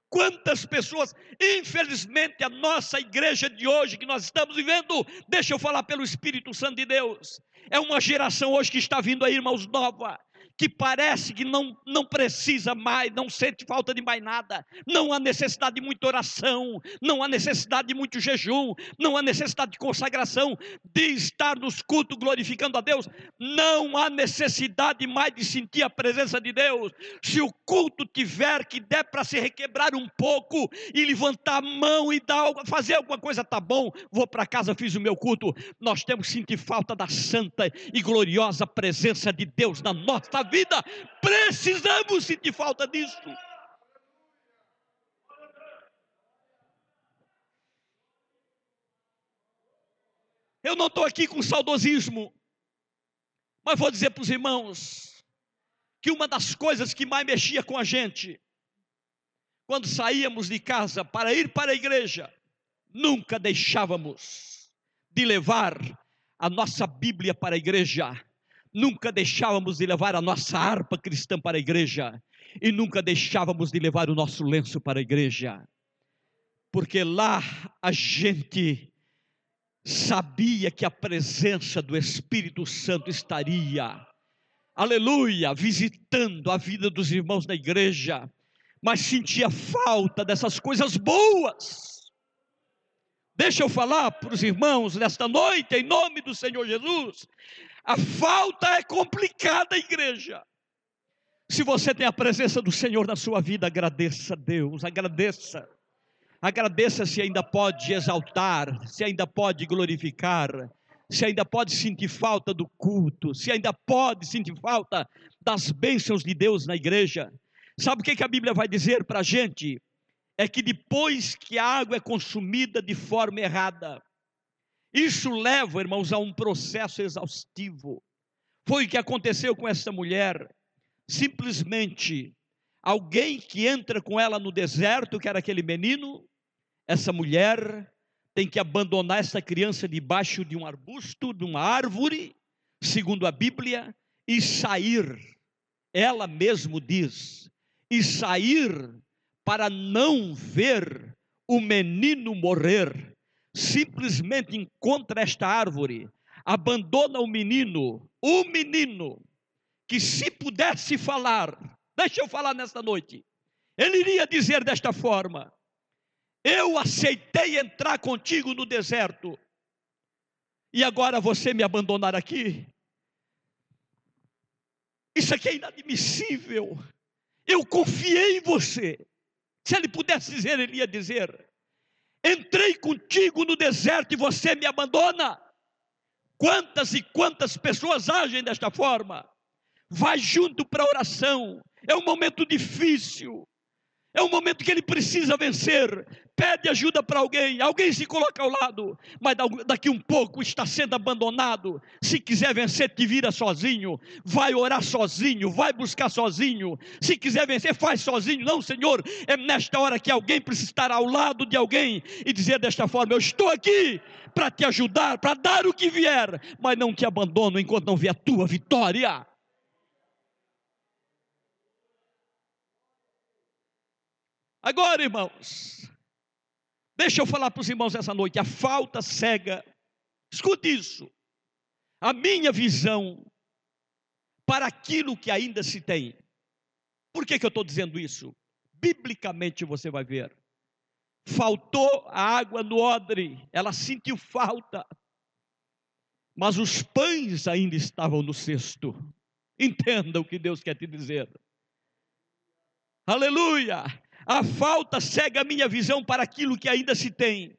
Quantas pessoas, infelizmente, a nossa igreja de hoje que nós estamos vivendo, deixa eu falar pelo Espírito Santo de Deus, é uma geração hoje que está vindo aí, irmãos, nova, que parece que não, não precisa mais, não sente falta de mais nada, não há necessidade de muita oração, não há necessidade de muito jejum, não há necessidade de consagração, de estar nos cultos glorificando a Deus, não há necessidade mais de sentir a presença de Deus. Se o culto tiver que der para se requebrar um pouco e levantar a mão e dar, fazer alguma coisa, tá bom, vou para casa, fiz o meu culto. Nós temos que sentir falta da santa e gloriosa presença de Deus na nossa vida. Precisamos sentir falta disso. Eu não estou aqui com saudosismo, mas vou dizer para os irmãos que uma das coisas que mais mexia com a gente, quando saíamos de casa para ir para a igreja, nunca deixávamos de levar a nossa Bíblia para a igreja, nunca deixávamos de levar a nossa harpa cristã para a igreja, e nunca deixávamos de levar o nosso lenço para a igreja, porque lá a gente sabia que a presença do Espírito Santo estaria, aleluia, visitando a vida dos irmãos da igreja, mas sentia falta dessas coisas boas. Deixa eu falar para os irmãos nesta noite, em nome do Senhor Jesus. A falta é complicada, igreja. Se você tem a presença do Senhor na sua vida, agradeça a Deus, agradeça. Agradeça se ainda pode exaltar, se ainda pode glorificar, se ainda pode sentir falta do culto, se ainda pode sentir falta das bênçãos de Deus na igreja. Sabe o que, que a Bíblia vai dizer para a gente? É que depois que a água é consumida de forma errada, isso leva, irmãos, a um processo exaustivo. Foi o que aconteceu com essa mulher simplesmente alguém que entra com ela no deserto, que era aquele menino, essa mulher tem que abandonar essa criança debaixo de um arbusto, de uma árvore, segundo a Bíblia, e sair. Ela mesmo diz, e sair para não ver o menino morrer. Simplesmente encontra esta árvore, abandona o menino, o menino, que se pudesse falar, deixa eu falar nesta noite, ele iria dizer desta forma: Eu aceitei entrar contigo no deserto, e agora você me abandonar aqui? Isso aqui é inadmissível. Eu confiei em você. Se ele pudesse dizer, ele ia dizer: Entrei contigo no deserto e você me abandona. Quantas e quantas pessoas agem desta forma? vai junto para a oração. É um momento difícil. É um momento que ele precisa vencer. Pede ajuda para alguém, alguém se coloca ao lado, mas daqui um pouco está sendo abandonado. Se quiser vencer, te vira sozinho, vai orar sozinho, vai buscar sozinho. Se quiser vencer, faz sozinho. Não, Senhor, é nesta hora que alguém precisa estar ao lado de alguém e dizer desta forma: Eu estou aqui para te ajudar, para dar o que vier, mas não te abandono enquanto não vier a tua vitória. Agora, irmãos, deixa eu falar para os irmãos essa noite: a falta cega, escute isso, a minha visão para aquilo que ainda se tem. Por que, que eu estou dizendo isso? Biblicamente você vai ver. Faltou a água no odre, ela sentiu falta, mas os pães ainda estavam no cesto. Entenda o que Deus quer te dizer. Aleluia! A falta cega a minha visão para aquilo que ainda se tem.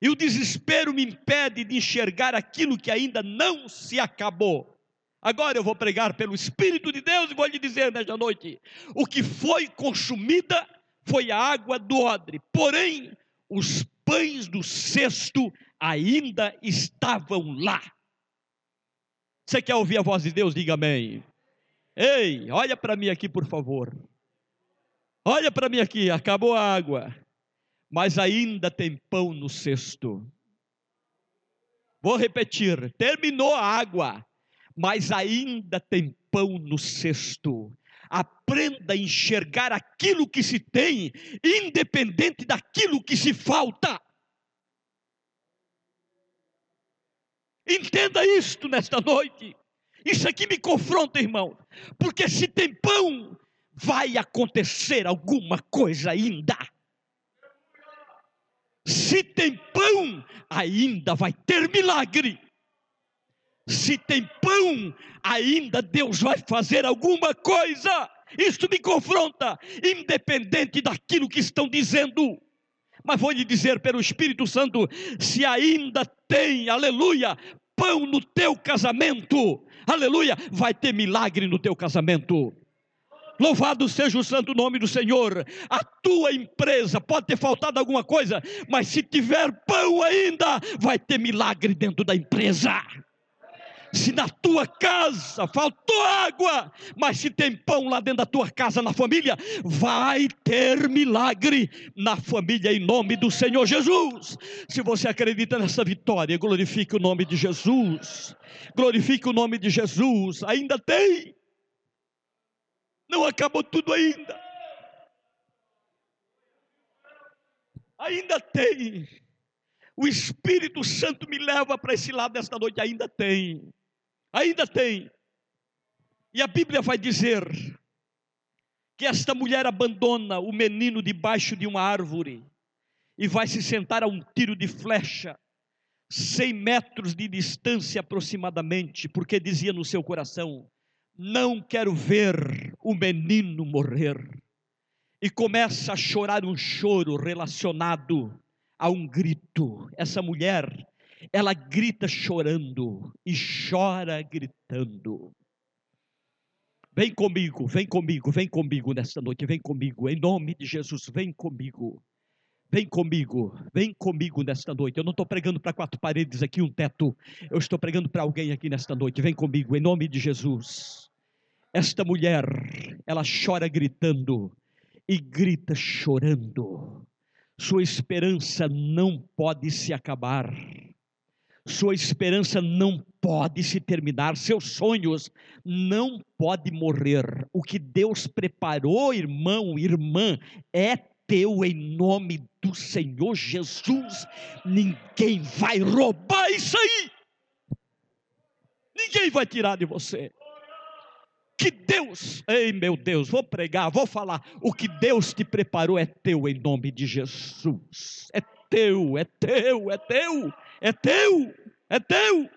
E o desespero me impede de enxergar aquilo que ainda não se acabou. Agora eu vou pregar pelo Espírito de Deus e vou lhe dizer nesta noite: o que foi consumida foi a água do odre, porém os pães do cesto ainda estavam lá. Você quer ouvir a voz de Deus? Diga amém. Ei, olha para mim aqui, por favor. Olha para mim aqui, acabou a água, mas ainda tem pão no cesto. Vou repetir: terminou a água, mas ainda tem pão no cesto. Aprenda a enxergar aquilo que se tem, independente daquilo que se falta. Entenda isto nesta noite. Isso aqui me confronta, irmão. Porque se tem pão, vai acontecer alguma coisa ainda. Se tem pão, ainda vai ter milagre. Se tem pão, ainda Deus vai fazer alguma coisa. Isto me confronta, independente daquilo que estão dizendo. Mas vou lhe dizer pelo Espírito Santo: se ainda tem, aleluia, pão no teu casamento, aleluia, vai ter milagre no teu casamento. Louvado seja o santo nome do Senhor. A tua empresa pode ter faltado alguma coisa, mas se tiver pão ainda, vai ter milagre dentro da empresa. Se na tua casa faltou água, mas se tem pão lá dentro da tua casa, na família, vai ter milagre na família em nome do Senhor Jesus. Se você acredita nessa vitória, glorifique o nome de Jesus. Glorifique o nome de Jesus. Ainda tem. Não acabou tudo ainda. Ainda tem. O Espírito Santo me leva para esse lado desta noite. Ainda tem. Ainda tem. E a Bíblia vai dizer que esta mulher abandona o menino debaixo de uma árvore e vai se sentar a um tiro de flecha, 100 metros de distância aproximadamente, porque dizia no seu coração: Não quero ver o menino morrer. E começa a chorar um choro relacionado a um grito. Essa mulher ela grita chorando e chora gritando. Vem comigo, vem comigo, vem comigo nesta noite, vem comigo, em nome de Jesus, vem comigo. Vem comigo, vem comigo nesta noite. Eu não estou pregando para quatro paredes aqui, um teto. Eu estou pregando para alguém aqui nesta noite. Vem comigo, em nome de Jesus. Esta mulher, ela chora gritando e grita chorando. Sua esperança não pode se acabar sua esperança não pode se terminar, seus sonhos não podem morrer. O que Deus preparou, irmão, irmã, é teu em nome do Senhor Jesus. Ninguém vai roubar isso aí. Ninguém vai tirar de você. Que Deus, ei meu Deus, vou pregar, vou falar. O que Deus te preparou é teu em nome de Jesus. É teu, é teu, é teu é teu, é teu.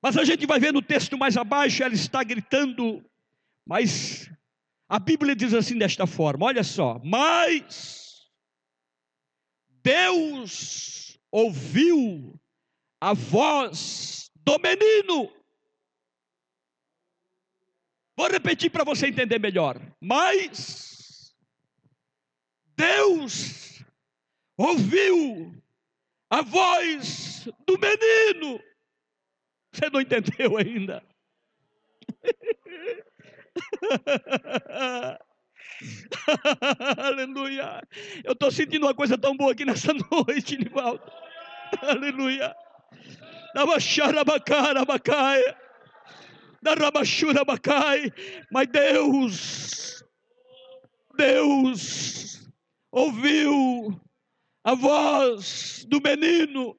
Mas a gente vai ver no texto mais abaixo, ela está gritando, mas a Bíblia diz assim desta forma: olha só, mas Deus ouviu a voz do menino. Vou repetir para você entender melhor. Mas Deus ouviu a voz do menino. Você não entendeu ainda? Aleluia. Eu estou sentindo uma coisa tão boa aqui nessa noite, Nivaldo. Aleluia. Mas Deus, Deus ouviu a voz do menino,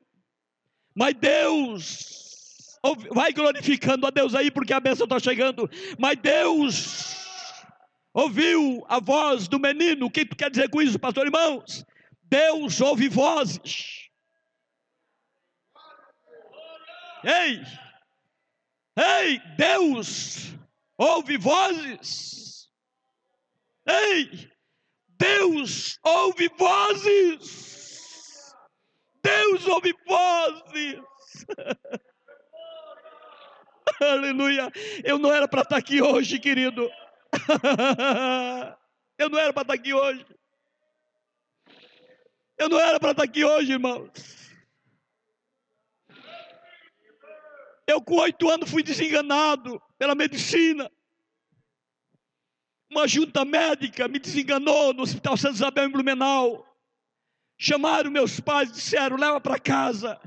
mas Deus, vai glorificando a Deus aí, porque a bênção está chegando, mas Deus ouviu a voz do menino, o que tu quer dizer com isso, pastor irmãos? Deus ouve vozes. Ei, ei, Deus ouve vozes. Ei, Deus ouve vozes. Deus ouve vozes. Aleluia. Eu não era para estar aqui hoje, querido. Eu não era para estar aqui hoje. Eu não era para estar aqui hoje, irmãos. Eu, com oito anos, fui desenganado pela medicina. Uma junta médica me desenganou no Hospital Santa Isabel em Blumenau. Chamaram meus pais e disseram: leva para casa.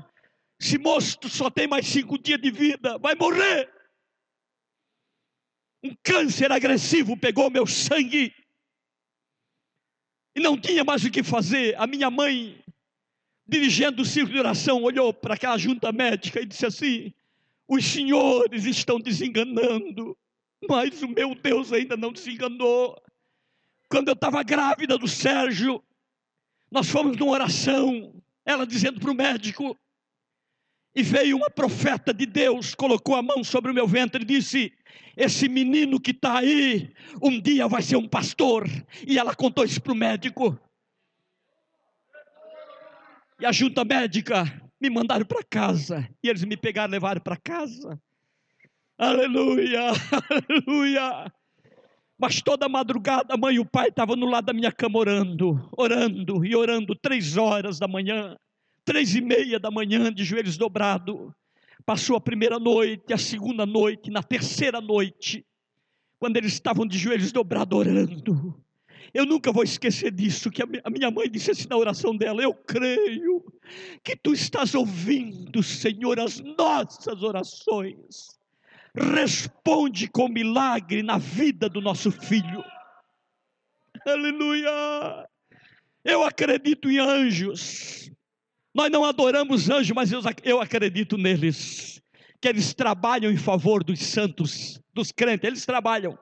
Esse moço só tem mais cinco dias de vida, vai morrer. Um câncer agressivo pegou meu sangue. E não tinha mais o que fazer. A minha mãe, dirigindo o círculo de oração, olhou para aquela junta médica e disse assim: Os senhores estão desenganando, mas o meu Deus ainda não desenganou. Quando eu estava grávida do Sérgio, nós fomos numa oração, ela dizendo para o médico, e veio uma profeta de Deus, colocou a mão sobre o meu ventre e disse: Esse menino que está aí, um dia vai ser um pastor. E ela contou isso para o médico. E a junta médica me mandaram para casa. E eles me pegaram e levaram para casa. Aleluia, aleluia. Mas toda madrugada a mãe e o pai estavam no lado da minha cama orando, orando e orando, três horas da manhã, três e meia da manhã, de joelhos dobrados. Passou a primeira noite, a segunda noite, na terceira noite, quando eles estavam de joelhos dobrados orando. Eu nunca vou esquecer disso, que a minha mãe disse assim na oração dela: Eu creio que tu estás ouvindo, Senhor, as nossas orações. Responde com milagre na vida do nosso filho. Aleluia! Eu acredito em anjos. Nós não adoramos anjos, mas eu acredito neles. Que eles trabalham em favor dos santos, dos crentes. Eles trabalham.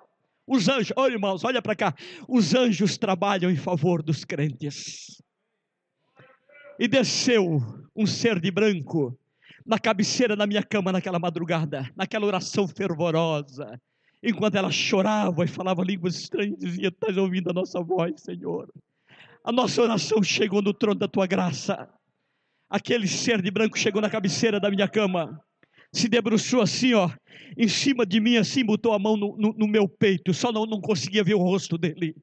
Os anjos, olha irmãos, olha para cá. Os anjos trabalham em favor dos crentes. E desceu um ser de branco na cabeceira da minha cama naquela madrugada, naquela oração fervorosa, enquanto ela chorava e falava línguas estranhas, dizia: Estás ouvindo a nossa voz, Senhor? A nossa oração chegou no trono da tua graça. Aquele ser de branco chegou na cabeceira da minha cama se debruçou assim, ó, em cima de mim, assim, botou a mão no, no, no meu peito, só não, não conseguia ver o rosto dele.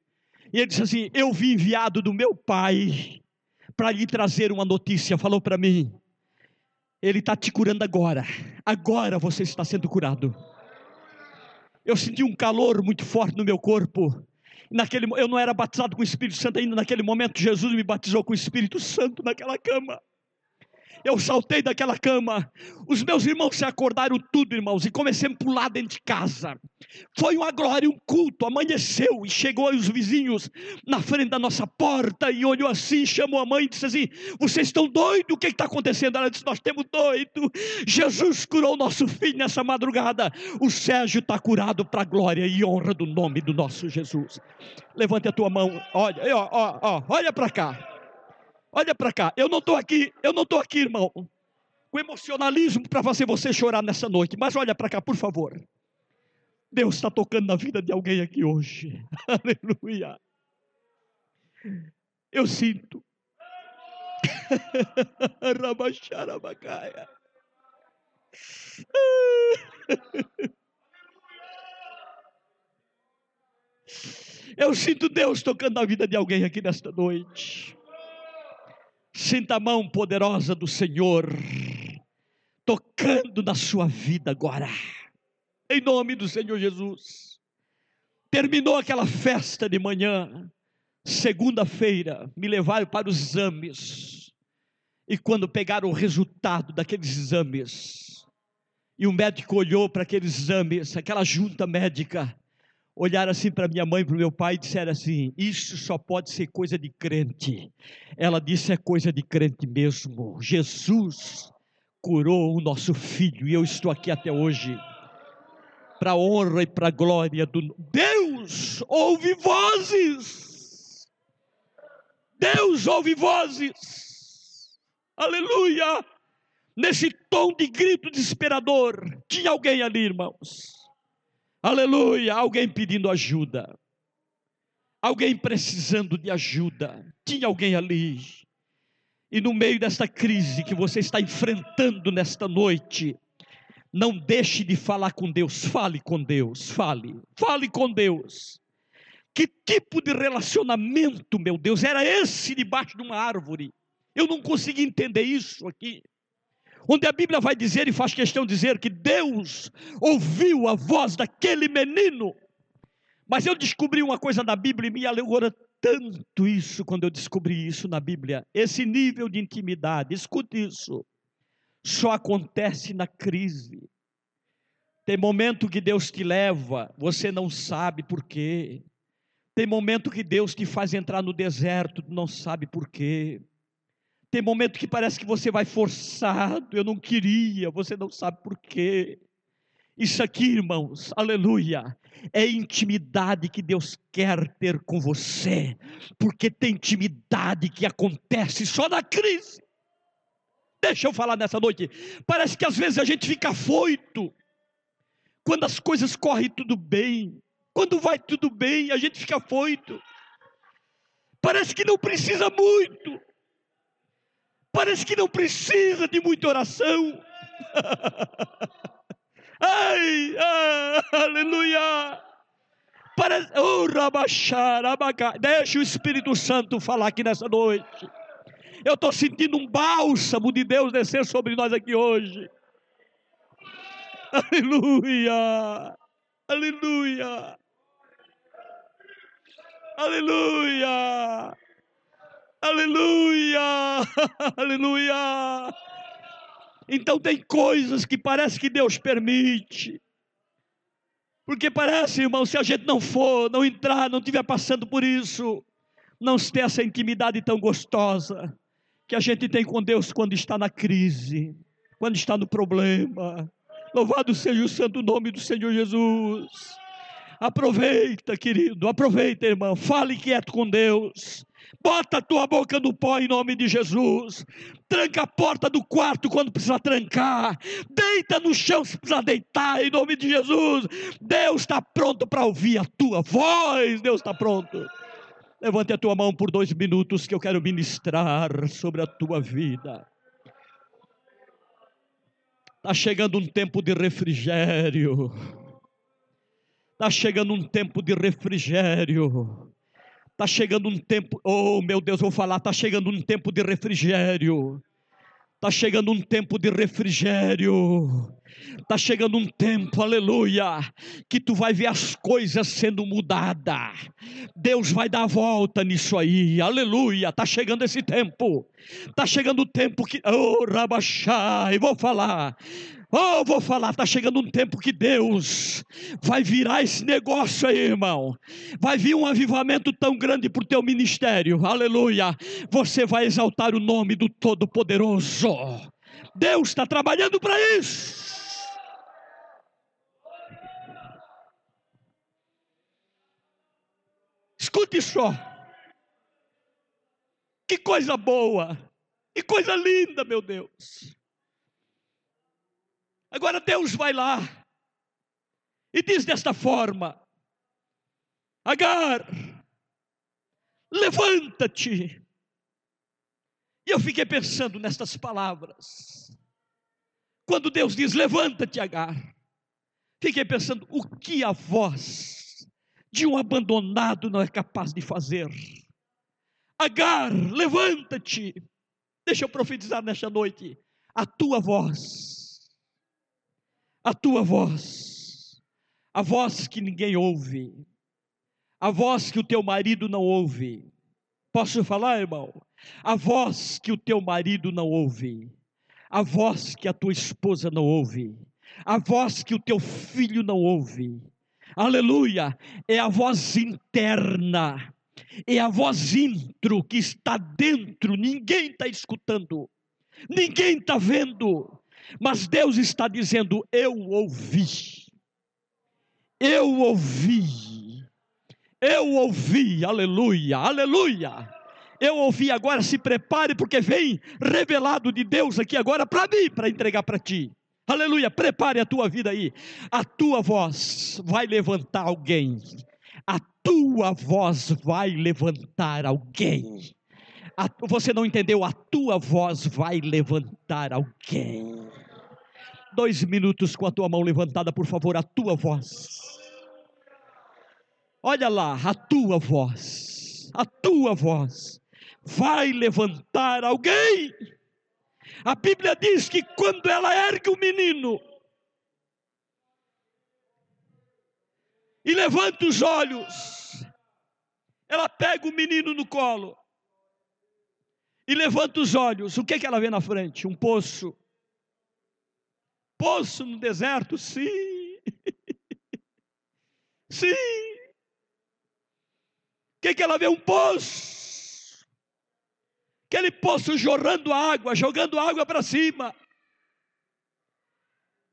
E ele disse assim: Eu vim enviado do meu pai para lhe trazer uma notícia. Falou para mim: Ele está te curando agora. Agora você está sendo curado. Eu senti um calor muito forte no meu corpo. Naquele, eu não era batizado com o Espírito Santo ainda. Naquele momento, Jesus me batizou com o Espírito Santo naquela cama. Eu saltei daquela cama. Os meus irmãos se acordaram tudo, irmãos, e comecei a pular dentro de casa. Foi uma glória, um culto. Amanheceu e chegou os vizinhos na frente da nossa porta e olhou assim, chamou a mãe e disse assim: Vocês estão doidos? O que está acontecendo? Ela disse: Nós temos doido. Jesus curou nosso filho nessa madrugada. O Sérgio está curado para a glória e honra do nome do nosso Jesus. Levante a tua mão, olha, ó, ó, ó, olha para cá. Olha para cá, eu não estou aqui, eu não estou aqui, irmão, com emocionalismo para fazer você chorar nessa noite, mas olha para cá, por favor. Deus está tocando na vida de alguém aqui hoje. Aleluia. Eu sinto. Rabaxarabacaia. Eu sinto Deus tocando na vida de alguém aqui nesta noite. Sinta a mão poderosa do Senhor tocando na sua vida agora, em nome do Senhor Jesus. Terminou aquela festa de manhã, segunda-feira, me levaram para os exames, e quando pegaram o resultado daqueles exames, e o médico olhou para aqueles exames, aquela junta médica, olharam assim para minha mãe e para meu pai e disseram assim: Isso só pode ser coisa de crente. Ela disse: É coisa de crente mesmo. Jesus curou o nosso filho e eu estou aqui até hoje. Para a honra e para a glória do Deus, ouve vozes. Deus ouve vozes. Aleluia. Nesse tom de grito desesperador, tinha alguém ali, irmãos Aleluia! Alguém pedindo ajuda. Alguém precisando de ajuda. Tinha alguém ali. E no meio desta crise que você está enfrentando nesta noite, não deixe de falar com Deus. Fale com Deus. Fale. Fale com Deus. Que tipo de relacionamento, meu Deus, era esse debaixo de uma árvore? Eu não consegui entender isso aqui onde a Bíblia vai dizer e faz questão de dizer que Deus ouviu a voz daquele menino. Mas eu descobri uma coisa na Bíblia e me alegrou tanto isso quando eu descobri isso na Bíblia. Esse nível de intimidade, escute isso, só acontece na crise. Tem momento que Deus te leva, você não sabe por quê. Tem momento que Deus te faz entrar no deserto, não sabe por quê. Tem momento que parece que você vai forçado, eu não queria, você não sabe por quê. Isso aqui, irmãos, aleluia, é intimidade que Deus quer ter com você, porque tem intimidade que acontece só na crise. Deixa eu falar nessa noite. Parece que às vezes a gente fica foito, quando as coisas correm tudo bem, quando vai tudo bem, a gente fica foito. Parece que não precisa muito. Parece que não precisa de muita oração. Ai, ah, aleluia. Parece, oh, rabachar. Deixa o Espírito Santo falar aqui nessa noite. Eu estou sentindo um bálsamo de Deus descer sobre nós aqui hoje. Aleluia. Aleluia. Aleluia. Aleluia. Aleluia. Então tem coisas que parece que Deus permite. Porque parece, irmão, se a gente não for, não entrar, não estiver passando por isso, não ter essa intimidade tão gostosa que a gente tem com Deus quando está na crise, quando está no problema. Louvado seja o santo nome do Senhor Jesus. Aproveita, querido, aproveita, irmão. Fale quieto com Deus. Bota a tua boca no pó em nome de Jesus. Tranca a porta do quarto quando precisa trancar. Deita no chão se precisa deitar em nome de Jesus. Deus está pronto para ouvir a tua voz. Deus está pronto. Levante a tua mão por dois minutos que eu quero ministrar sobre a tua vida. Está chegando um tempo de refrigério. Está chegando um tempo de refrigério. Está chegando um tempo, oh meu Deus, vou falar, está chegando um tempo de refrigério. Está chegando um tempo de refrigério. Está chegando um tempo, aleluia, que tu vai ver as coisas sendo mudadas. Deus vai dar a volta nisso aí, aleluia. Está chegando esse tempo. Está chegando o tempo que, oh, Rabachai, vou falar. Oh, vou falar, está chegando um tempo que Deus vai virar esse negócio aí, irmão. Vai vir um avivamento tão grande para o teu ministério, aleluia. Você vai exaltar o nome do Todo-Poderoso. Deus está trabalhando para isso. Escute só. Que coisa boa. Que coisa linda, meu Deus. Agora Deus vai lá e diz desta forma: Agar, levanta-te. E eu fiquei pensando nestas palavras. Quando Deus diz: Levanta-te, Agar, fiquei pensando: o que a voz de um abandonado não é capaz de fazer? Agar, levanta-te. Deixa eu profetizar nesta noite. A tua voz a tua voz, a voz que ninguém ouve, a voz que o teu marido não ouve. Posso falar, irmão? A voz que o teu marido não ouve, a voz que a tua esposa não ouve, a voz que o teu filho não ouve. Aleluia! É a voz interna, é a voz intro que está dentro, ninguém está escutando, ninguém está vendo, mas Deus está dizendo: Eu ouvi, eu ouvi, eu ouvi, aleluia, aleluia. Eu ouvi agora, se prepare, porque vem revelado de Deus aqui agora para mim, para entregar para ti. Aleluia, prepare a tua vida aí. A tua voz vai levantar alguém. A tua voz vai levantar alguém. A, você não entendeu? A tua voz vai levantar alguém. Dois minutos com a tua mão levantada, por favor, a tua voz. Olha lá, a tua voz, a tua voz vai levantar alguém. A Bíblia diz que quando ela ergue o menino e levanta os olhos, ela pega o menino no colo e levanta os olhos, o que, é que ela vê na frente? Um poço. Poço no deserto? Sim. Sim. O que, é que ela vê? Um poço. Aquele poço jorrando água, jogando água para cima.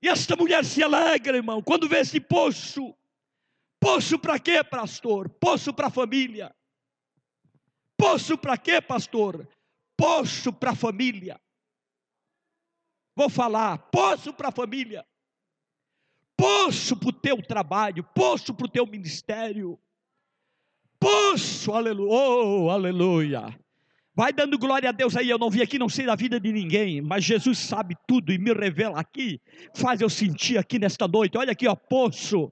E esta mulher se alegra, irmão, quando vê esse poço. Poço para quê, pastor? Poço para a família. Poço para quê, pastor? poço para a família. Vou falar, poço para a família. Poço para o teu trabalho, poço para o teu ministério. Poço, aleluia, oh, aleluia. Vai dando glória a Deus aí. Eu não vim aqui, não sei da vida de ninguém, mas Jesus sabe tudo e me revela aqui. Faz eu sentir aqui nesta noite. Olha aqui, ó, poço.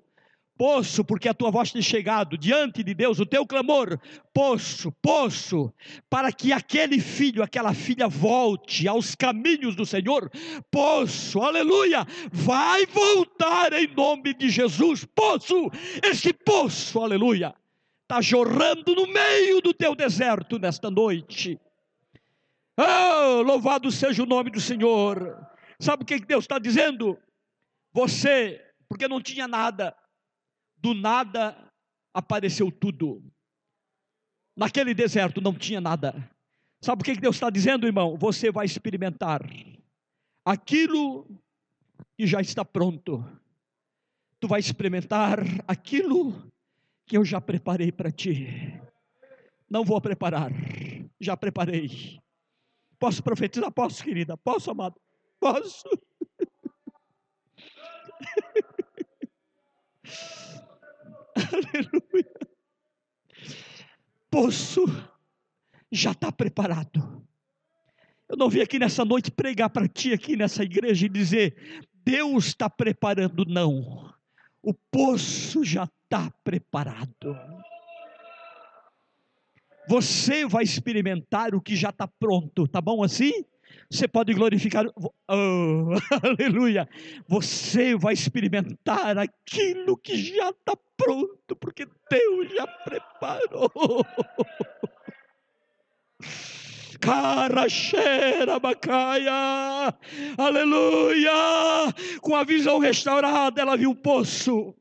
Poço, porque a tua voz tem chegado diante de Deus, o teu clamor, poço, poço, para que aquele filho, aquela filha volte aos caminhos do Senhor, poço, aleluia, vai voltar em nome de Jesus, poço, esse poço, aleluia, está jorrando no meio do teu deserto nesta noite. Oh, louvado seja o nome do Senhor. Sabe o que Deus está dizendo? Você, porque não tinha nada, do nada apareceu tudo. Naquele deserto não tinha nada. Sabe o que Deus está dizendo, irmão? Você vai experimentar aquilo que já está pronto. Tu vai experimentar aquilo que eu já preparei para ti. Não vou preparar, já preparei. Posso profetizar? Posso, querida? Posso, amado? Posso. Aleluia. Poço já está preparado. Eu não vim aqui nessa noite pregar para ti aqui nessa igreja e dizer Deus está preparando, não. O poço já está preparado. Você vai experimentar o que já está pronto, tá bom assim? Você pode glorificar, oh, aleluia. Você vai experimentar aquilo que já está pronto, porque Deus já preparou. Caraxera bacaia, aleluia. Com a visão restaurada, ela viu o poço.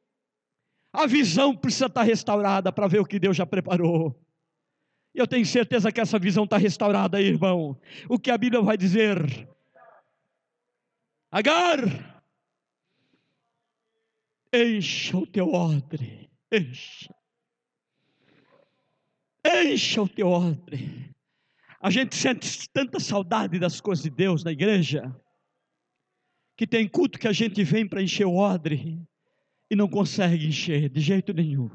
A visão precisa estar restaurada para ver o que Deus já preparou. Eu tenho certeza que essa visão está restaurada aí, irmão. O que a Bíblia vai dizer? Agar, encha o teu odre, encha. Encha o teu odre. A gente sente tanta saudade das coisas de Deus na igreja, que tem culto que a gente vem para encher o odre e não consegue encher de jeito nenhum.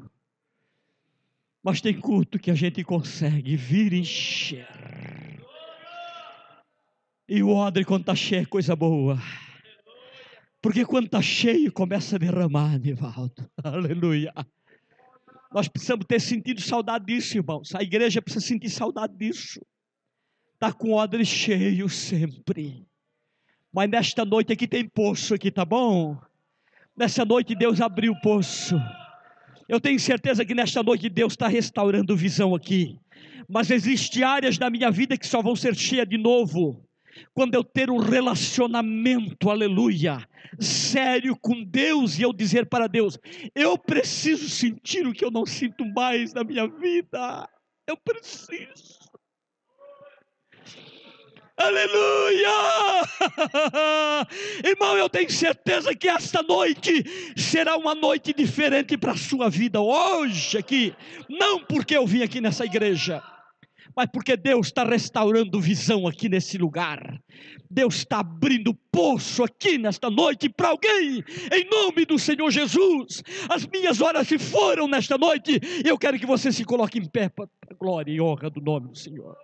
Mas tem culto que a gente consegue vir encher. E o odre, quando está cheio, é coisa boa. Porque quando está cheio, começa a derramar, Nivaldo. Aleluia. Nós precisamos ter sentido saudade disso, irmãos. A igreja precisa sentir saudade disso. Está com o odre cheio sempre. Mas nesta noite aqui tem poço aqui, tá bom? Nessa noite Deus abriu o poço. Eu tenho certeza que nesta noite Deus está restaurando visão aqui. Mas existem áreas da minha vida que só vão ser cheias de novo. Quando eu ter um relacionamento, aleluia, sério com Deus e eu dizer para Deus: eu preciso sentir o que eu não sinto mais na minha vida. Eu preciso. Aleluia! Irmão, eu tenho certeza que esta noite será uma noite diferente para a sua vida hoje aqui. Não porque eu vim aqui nessa igreja, mas porque Deus está restaurando visão aqui nesse lugar. Deus está abrindo poço aqui nesta noite para alguém, em nome do Senhor Jesus. As minhas horas se foram nesta noite, eu quero que você se coloque em pé para a glória e honra do nome do Senhor.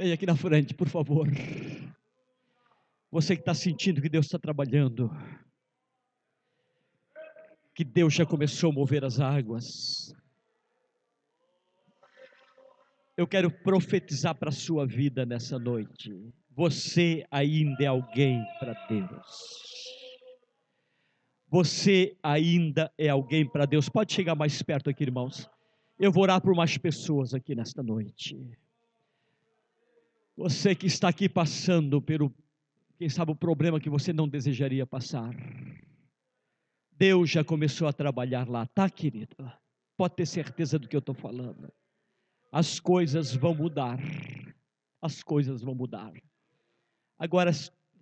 Venha aqui na frente, por favor. Você que está sentindo que Deus está trabalhando, que Deus já começou a mover as águas. Eu quero profetizar para a sua vida nessa noite. Você ainda é alguém para Deus. Você ainda é alguém para Deus. Pode chegar mais perto aqui, irmãos. Eu vou orar por mais pessoas aqui nesta noite. Você que está aqui passando pelo, quem sabe, o problema que você não desejaria passar. Deus já começou a trabalhar lá, tá, querido? Pode ter certeza do que eu estou falando. As coisas vão mudar. As coisas vão mudar. Agora,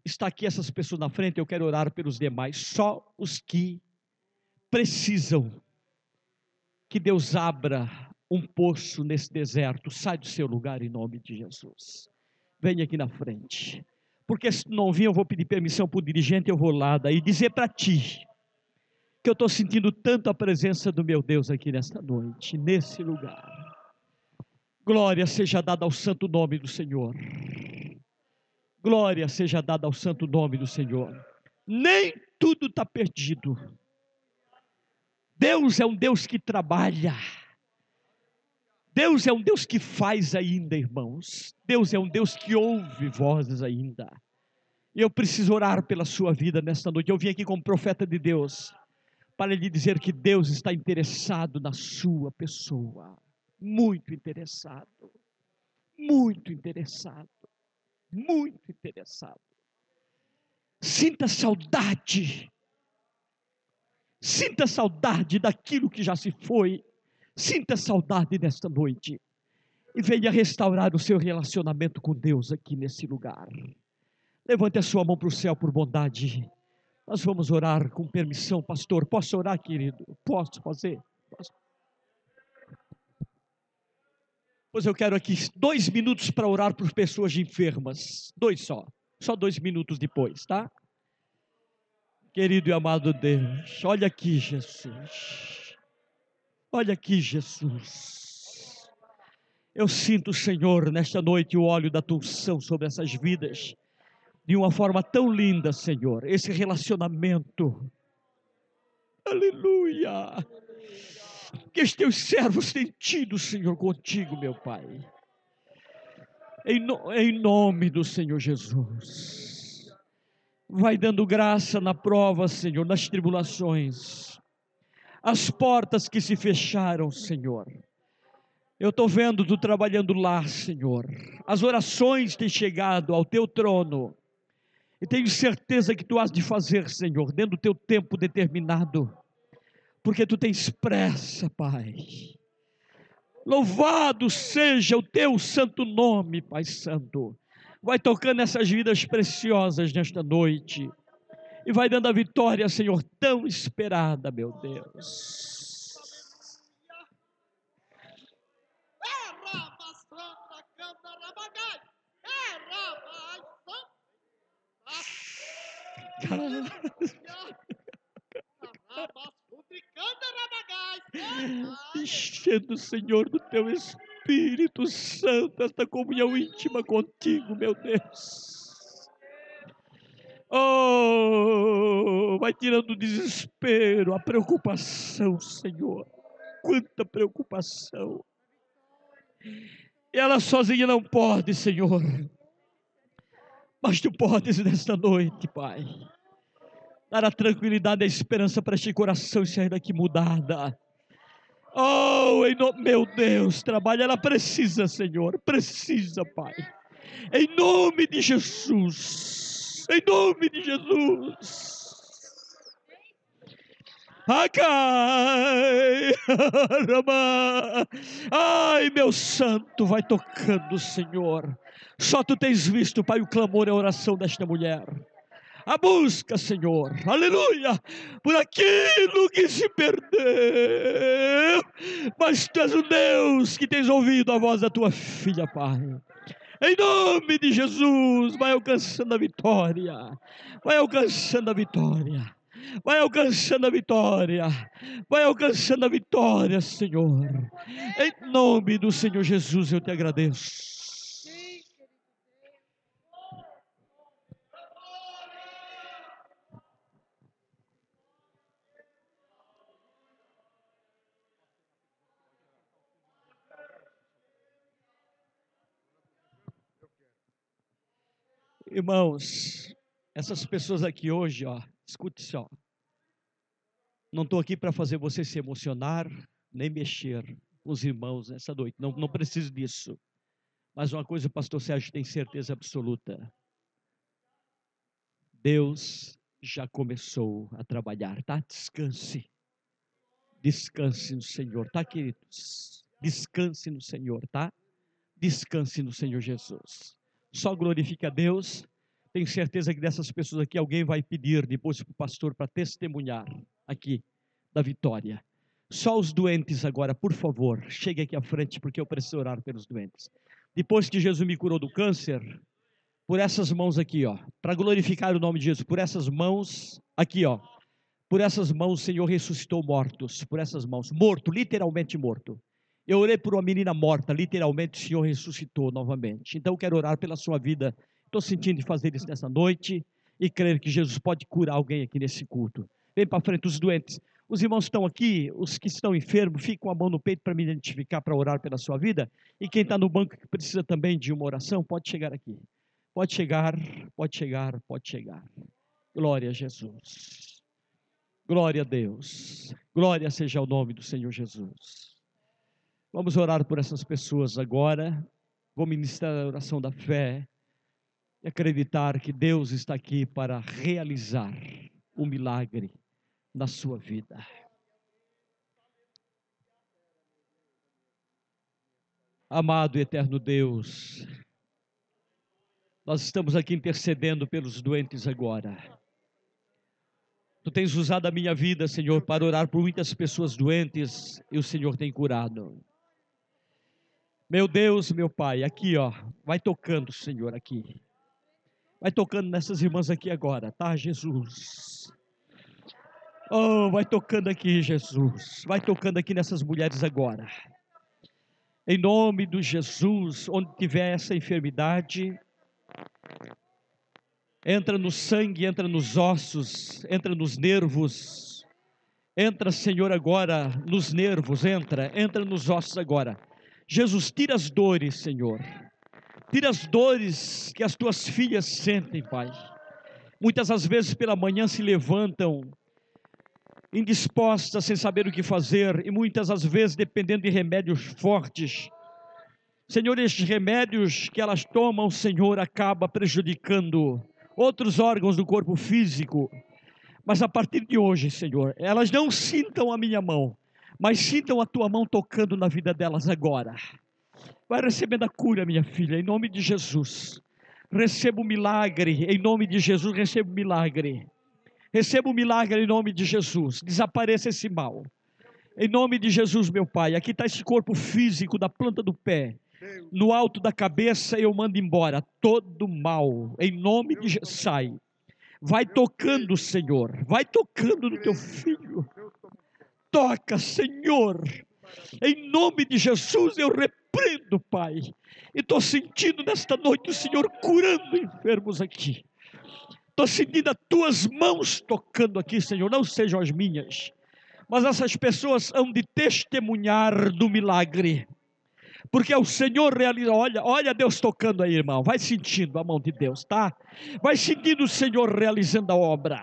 está aqui essas pessoas na frente, eu quero orar pelos demais. Só os que precisam que Deus abra um poço nesse deserto. Sai do seu lugar em nome de Jesus. Venha aqui na frente. Porque se não vir, eu vou pedir permissão para o dirigente, eu vou lá daí dizer para ti que eu estou sentindo tanto a presença do meu Deus aqui nesta noite, nesse lugar. Glória seja dada ao santo nome do Senhor. Glória seja dada ao santo nome do Senhor. Nem tudo está perdido. Deus é um Deus que trabalha. Deus é um Deus que faz ainda, irmãos. Deus é um Deus que ouve vozes ainda. Eu preciso orar pela sua vida nesta noite. Eu vim aqui como profeta de Deus para lhe dizer que Deus está interessado na sua pessoa. Muito interessado. Muito interessado. Muito interessado. Sinta saudade. Sinta saudade daquilo que já se foi. Sinta saudade nesta noite. E venha restaurar o seu relacionamento com Deus aqui nesse lugar. Levante a sua mão para o céu por bondade. Nós vamos orar com permissão, pastor. Posso orar, querido? Posso fazer? Posso? Pois eu quero aqui dois minutos para orar por pessoas enfermas. Dois só. Só dois minutos depois, tá? Querido e amado Deus, olha aqui, Jesus. Olha aqui, Jesus. Eu sinto, Senhor, nesta noite o óleo da tua unção sobre essas vidas de uma forma tão linda, Senhor, esse relacionamento. Aleluia! Que os teus servos têm tido, Senhor, contigo, meu Pai. Em, no, em nome do Senhor Jesus. Vai dando graça na prova, Senhor, nas tribulações. As portas que se fecharam, Senhor. Eu estou vendo tu trabalhando lá, Senhor. As orações têm chegado ao teu trono. E tenho certeza que tu has de fazer, Senhor, dentro do teu tempo determinado, porque tu tens pressa, Pai. Louvado seja o teu santo nome, Pai Santo. Vai tocando essas vidas preciosas nesta noite e vai dando a vitória, Senhor, tão esperada, meu Deus. Enchendo, Senhor, do teu Espírito Santo, esta comunhão íntima contigo, meu Deus. Oh, vai tirando o desespero, a preocupação, Senhor. Quanta preocupação. Ela sozinha não pode, Senhor. Mas tu podes nesta noite, Pai, dar a tranquilidade e a esperança para este coração sair daqui mudada. Oh, meu Deus, trabalha, ela precisa, Senhor, precisa, Pai. Em nome de Jesus, em nome de Jesus. Ai, meu santo, vai tocando, Senhor. Só tu tens visto, Pai, o clamor e a oração desta mulher. A busca, Senhor, aleluia, por aquilo que se perdeu. Mas tu és o Deus que tens ouvido a voz da tua filha, Pai. Em nome de Jesus, vai alcançando a vitória. Vai alcançando a vitória. Vai alcançando a vitória. Vai alcançando a vitória, Senhor. Em nome do Senhor Jesus, eu te agradeço. Irmãos, essas pessoas aqui hoje, ó, escute só. Não estou aqui para fazer você se emocionar, nem mexer com os irmãos nessa noite. Não, não preciso disso. Mas uma coisa o pastor Sérgio tem certeza absoluta. Deus já começou a trabalhar, tá? Descanse. Descanse no Senhor, tá, queridos? Descanse no Senhor, tá? Descanse no Senhor Jesus. Só glorifique a Deus. Tenho certeza que dessas pessoas aqui alguém vai pedir depois para o pastor para testemunhar aqui da vitória. Só os doentes agora, por favor, chegue aqui à frente porque eu preciso orar pelos doentes. Depois que Jesus me curou do câncer, por essas mãos aqui, ó, para glorificar o nome de Jesus, por essas mãos aqui, ó. Por essas mãos o Senhor ressuscitou mortos, por essas mãos, morto, literalmente morto. Eu orei por uma menina morta, literalmente o Senhor ressuscitou novamente. Então eu quero orar pela sua vida. Estou sentindo de fazer isso nessa noite e crer que Jesus pode curar alguém aqui nesse culto. Vem para frente os doentes. Os irmãos estão aqui, os que estão enfermos, fiquem com a mão no peito para me identificar, para orar pela sua vida. E quem está no banco que precisa também de uma oração, pode chegar aqui. Pode chegar, pode chegar, pode chegar. Glória a Jesus. Glória a Deus. Glória seja o nome do Senhor Jesus. Vamos orar por essas pessoas agora. Vou ministrar a oração da fé e acreditar que Deus está aqui para realizar o um milagre na sua vida. Amado e eterno Deus, nós estamos aqui intercedendo pelos doentes agora. Tu tens usado a minha vida, Senhor, para orar por muitas pessoas doentes e o Senhor tem curado. Meu Deus, meu Pai, aqui, ó, vai tocando, Senhor, aqui. Vai tocando nessas irmãs aqui agora, tá, Jesus? Oh, vai tocando aqui, Jesus. Vai tocando aqui nessas mulheres agora. Em nome do Jesus, onde tiver essa enfermidade, entra no sangue, entra nos ossos, entra nos nervos. Entra, Senhor, agora nos nervos, entra, entra nos ossos agora. Jesus, tira as dores, Senhor. Tira as dores que as tuas filhas sentem, Pai. Muitas as vezes pela manhã se levantam indispostas, sem saber o que fazer, e muitas as vezes dependendo de remédios fortes. Senhor, estes remédios que elas tomam, Senhor, acaba prejudicando outros órgãos do corpo físico. Mas a partir de hoje, Senhor, elas não sintam a minha mão, mas sintam a tua mão tocando na vida delas agora. Vai recebendo a cura, minha filha, em nome de Jesus. Receba o milagre, em nome de Jesus, receba o milagre. Receba o milagre em nome de Jesus. Desapareça esse mal. Em nome de Jesus, meu Pai. Aqui está esse corpo físico da planta do pé no alto da cabeça eu mando embora todo mal, em nome de Jesus. Sai. Vai tocando, Senhor, vai tocando no teu filho. Toca, Senhor. Em nome de Jesus eu repreendo, Pai. E estou sentindo nesta noite o Senhor curando enfermos aqui. Estou sentindo as tuas mãos tocando aqui, Senhor. Não sejam as minhas, mas essas pessoas hão de testemunhar do milagre porque o Senhor realiza. Olha, olha Deus tocando aí, irmão. Vai sentindo a mão de Deus, tá? Vai sentindo o Senhor realizando a obra.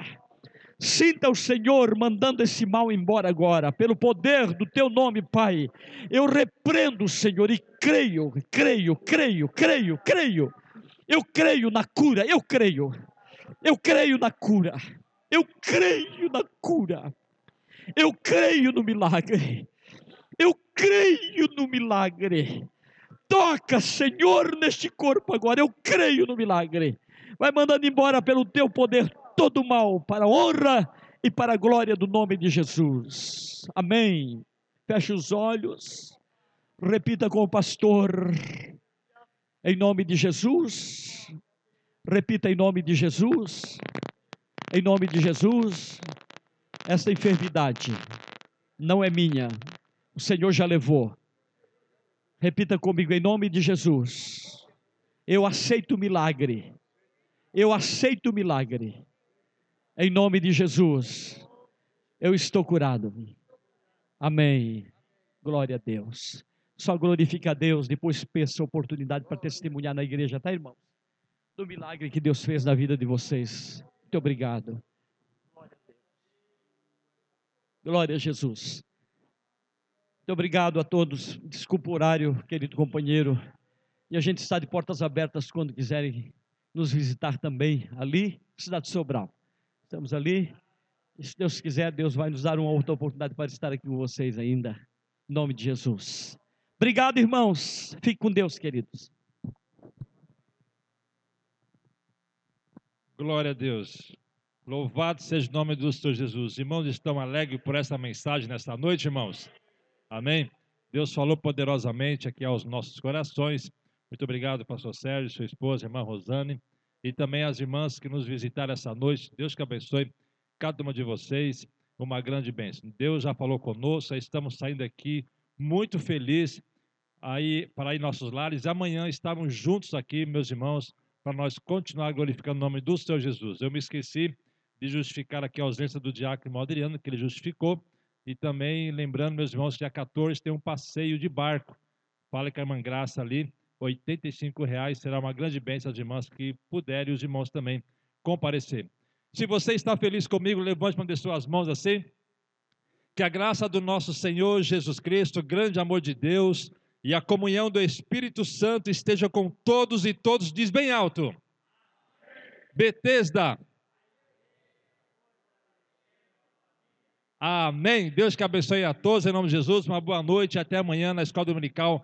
Sinta o Senhor mandando esse mal embora agora, pelo poder do teu nome, Pai. Eu repreendo, Senhor, e creio, creio, creio, creio, creio. Eu creio na cura, eu creio. Eu creio na cura. Eu creio na cura. Eu creio no milagre. Eu creio no milagre. Toca, Senhor, neste corpo agora. Eu creio no milagre. Vai mandando embora pelo teu poder todo mal, para a honra e para a glória do nome de Jesus. Amém. Feche os olhos. Repita com o pastor. Em nome de Jesus. Repita em nome de Jesus. Em nome de Jesus. Esta enfermidade não é minha, o Senhor já levou. Repita comigo, em nome de Jesus. Eu aceito o milagre. Eu aceito o milagre. Em nome de Jesus. Eu estou curado. Amém. Glória a Deus. Só glorifica a Deus, depois peça a oportunidade para testemunhar na igreja, tá, irmãos? Do milagre que Deus fez na vida de vocês. Muito obrigado. Glória a Deus. Glória a Jesus. Muito obrigado a todos. Desculpa o horário, querido companheiro. E a gente está de portas abertas quando quiserem nos visitar também ali, cidade de Sobral. Estamos ali. E se Deus quiser, Deus vai nos dar uma outra oportunidade para estar aqui com vocês ainda. Em nome de Jesus. Obrigado, irmãos. Fique com Deus, queridos. Glória a Deus. Louvado seja o nome do Senhor Jesus. Irmãos, estão alegres por essa mensagem nesta noite, irmãos? Amém? Deus falou poderosamente aqui aos nossos corações. Muito obrigado, pastor Sérgio, sua esposa, irmã Rosane. E também as irmãs que nos visitaram essa noite. Deus que abençoe cada uma de vocês. Uma grande bênção. Deus já falou conosco, estamos saindo aqui muito felizes aí para ir nossos lares. Amanhã estamos juntos aqui, meus irmãos, para nós continuar glorificando o nome do Senhor Jesus. Eu me esqueci de justificar aqui a ausência do diácono Adriano, que ele justificou, e também lembrando, meus irmãos, que dia 14 tem um passeio de barco. Fala com a irmã Graça ali, R$ reais será uma grande bênção às irmãs que puderem e os irmãos também comparecer. Se você está feliz comigo, levante uma de suas mãos assim. Que a graça do nosso Senhor Jesus Cristo, grande amor de Deus e a comunhão do Espírito Santo esteja com todos e todos. Diz bem alto. Betesda. Amém. Deus que abençoe a todos em nome de Jesus. Uma boa noite. Até amanhã na Escola Dominical,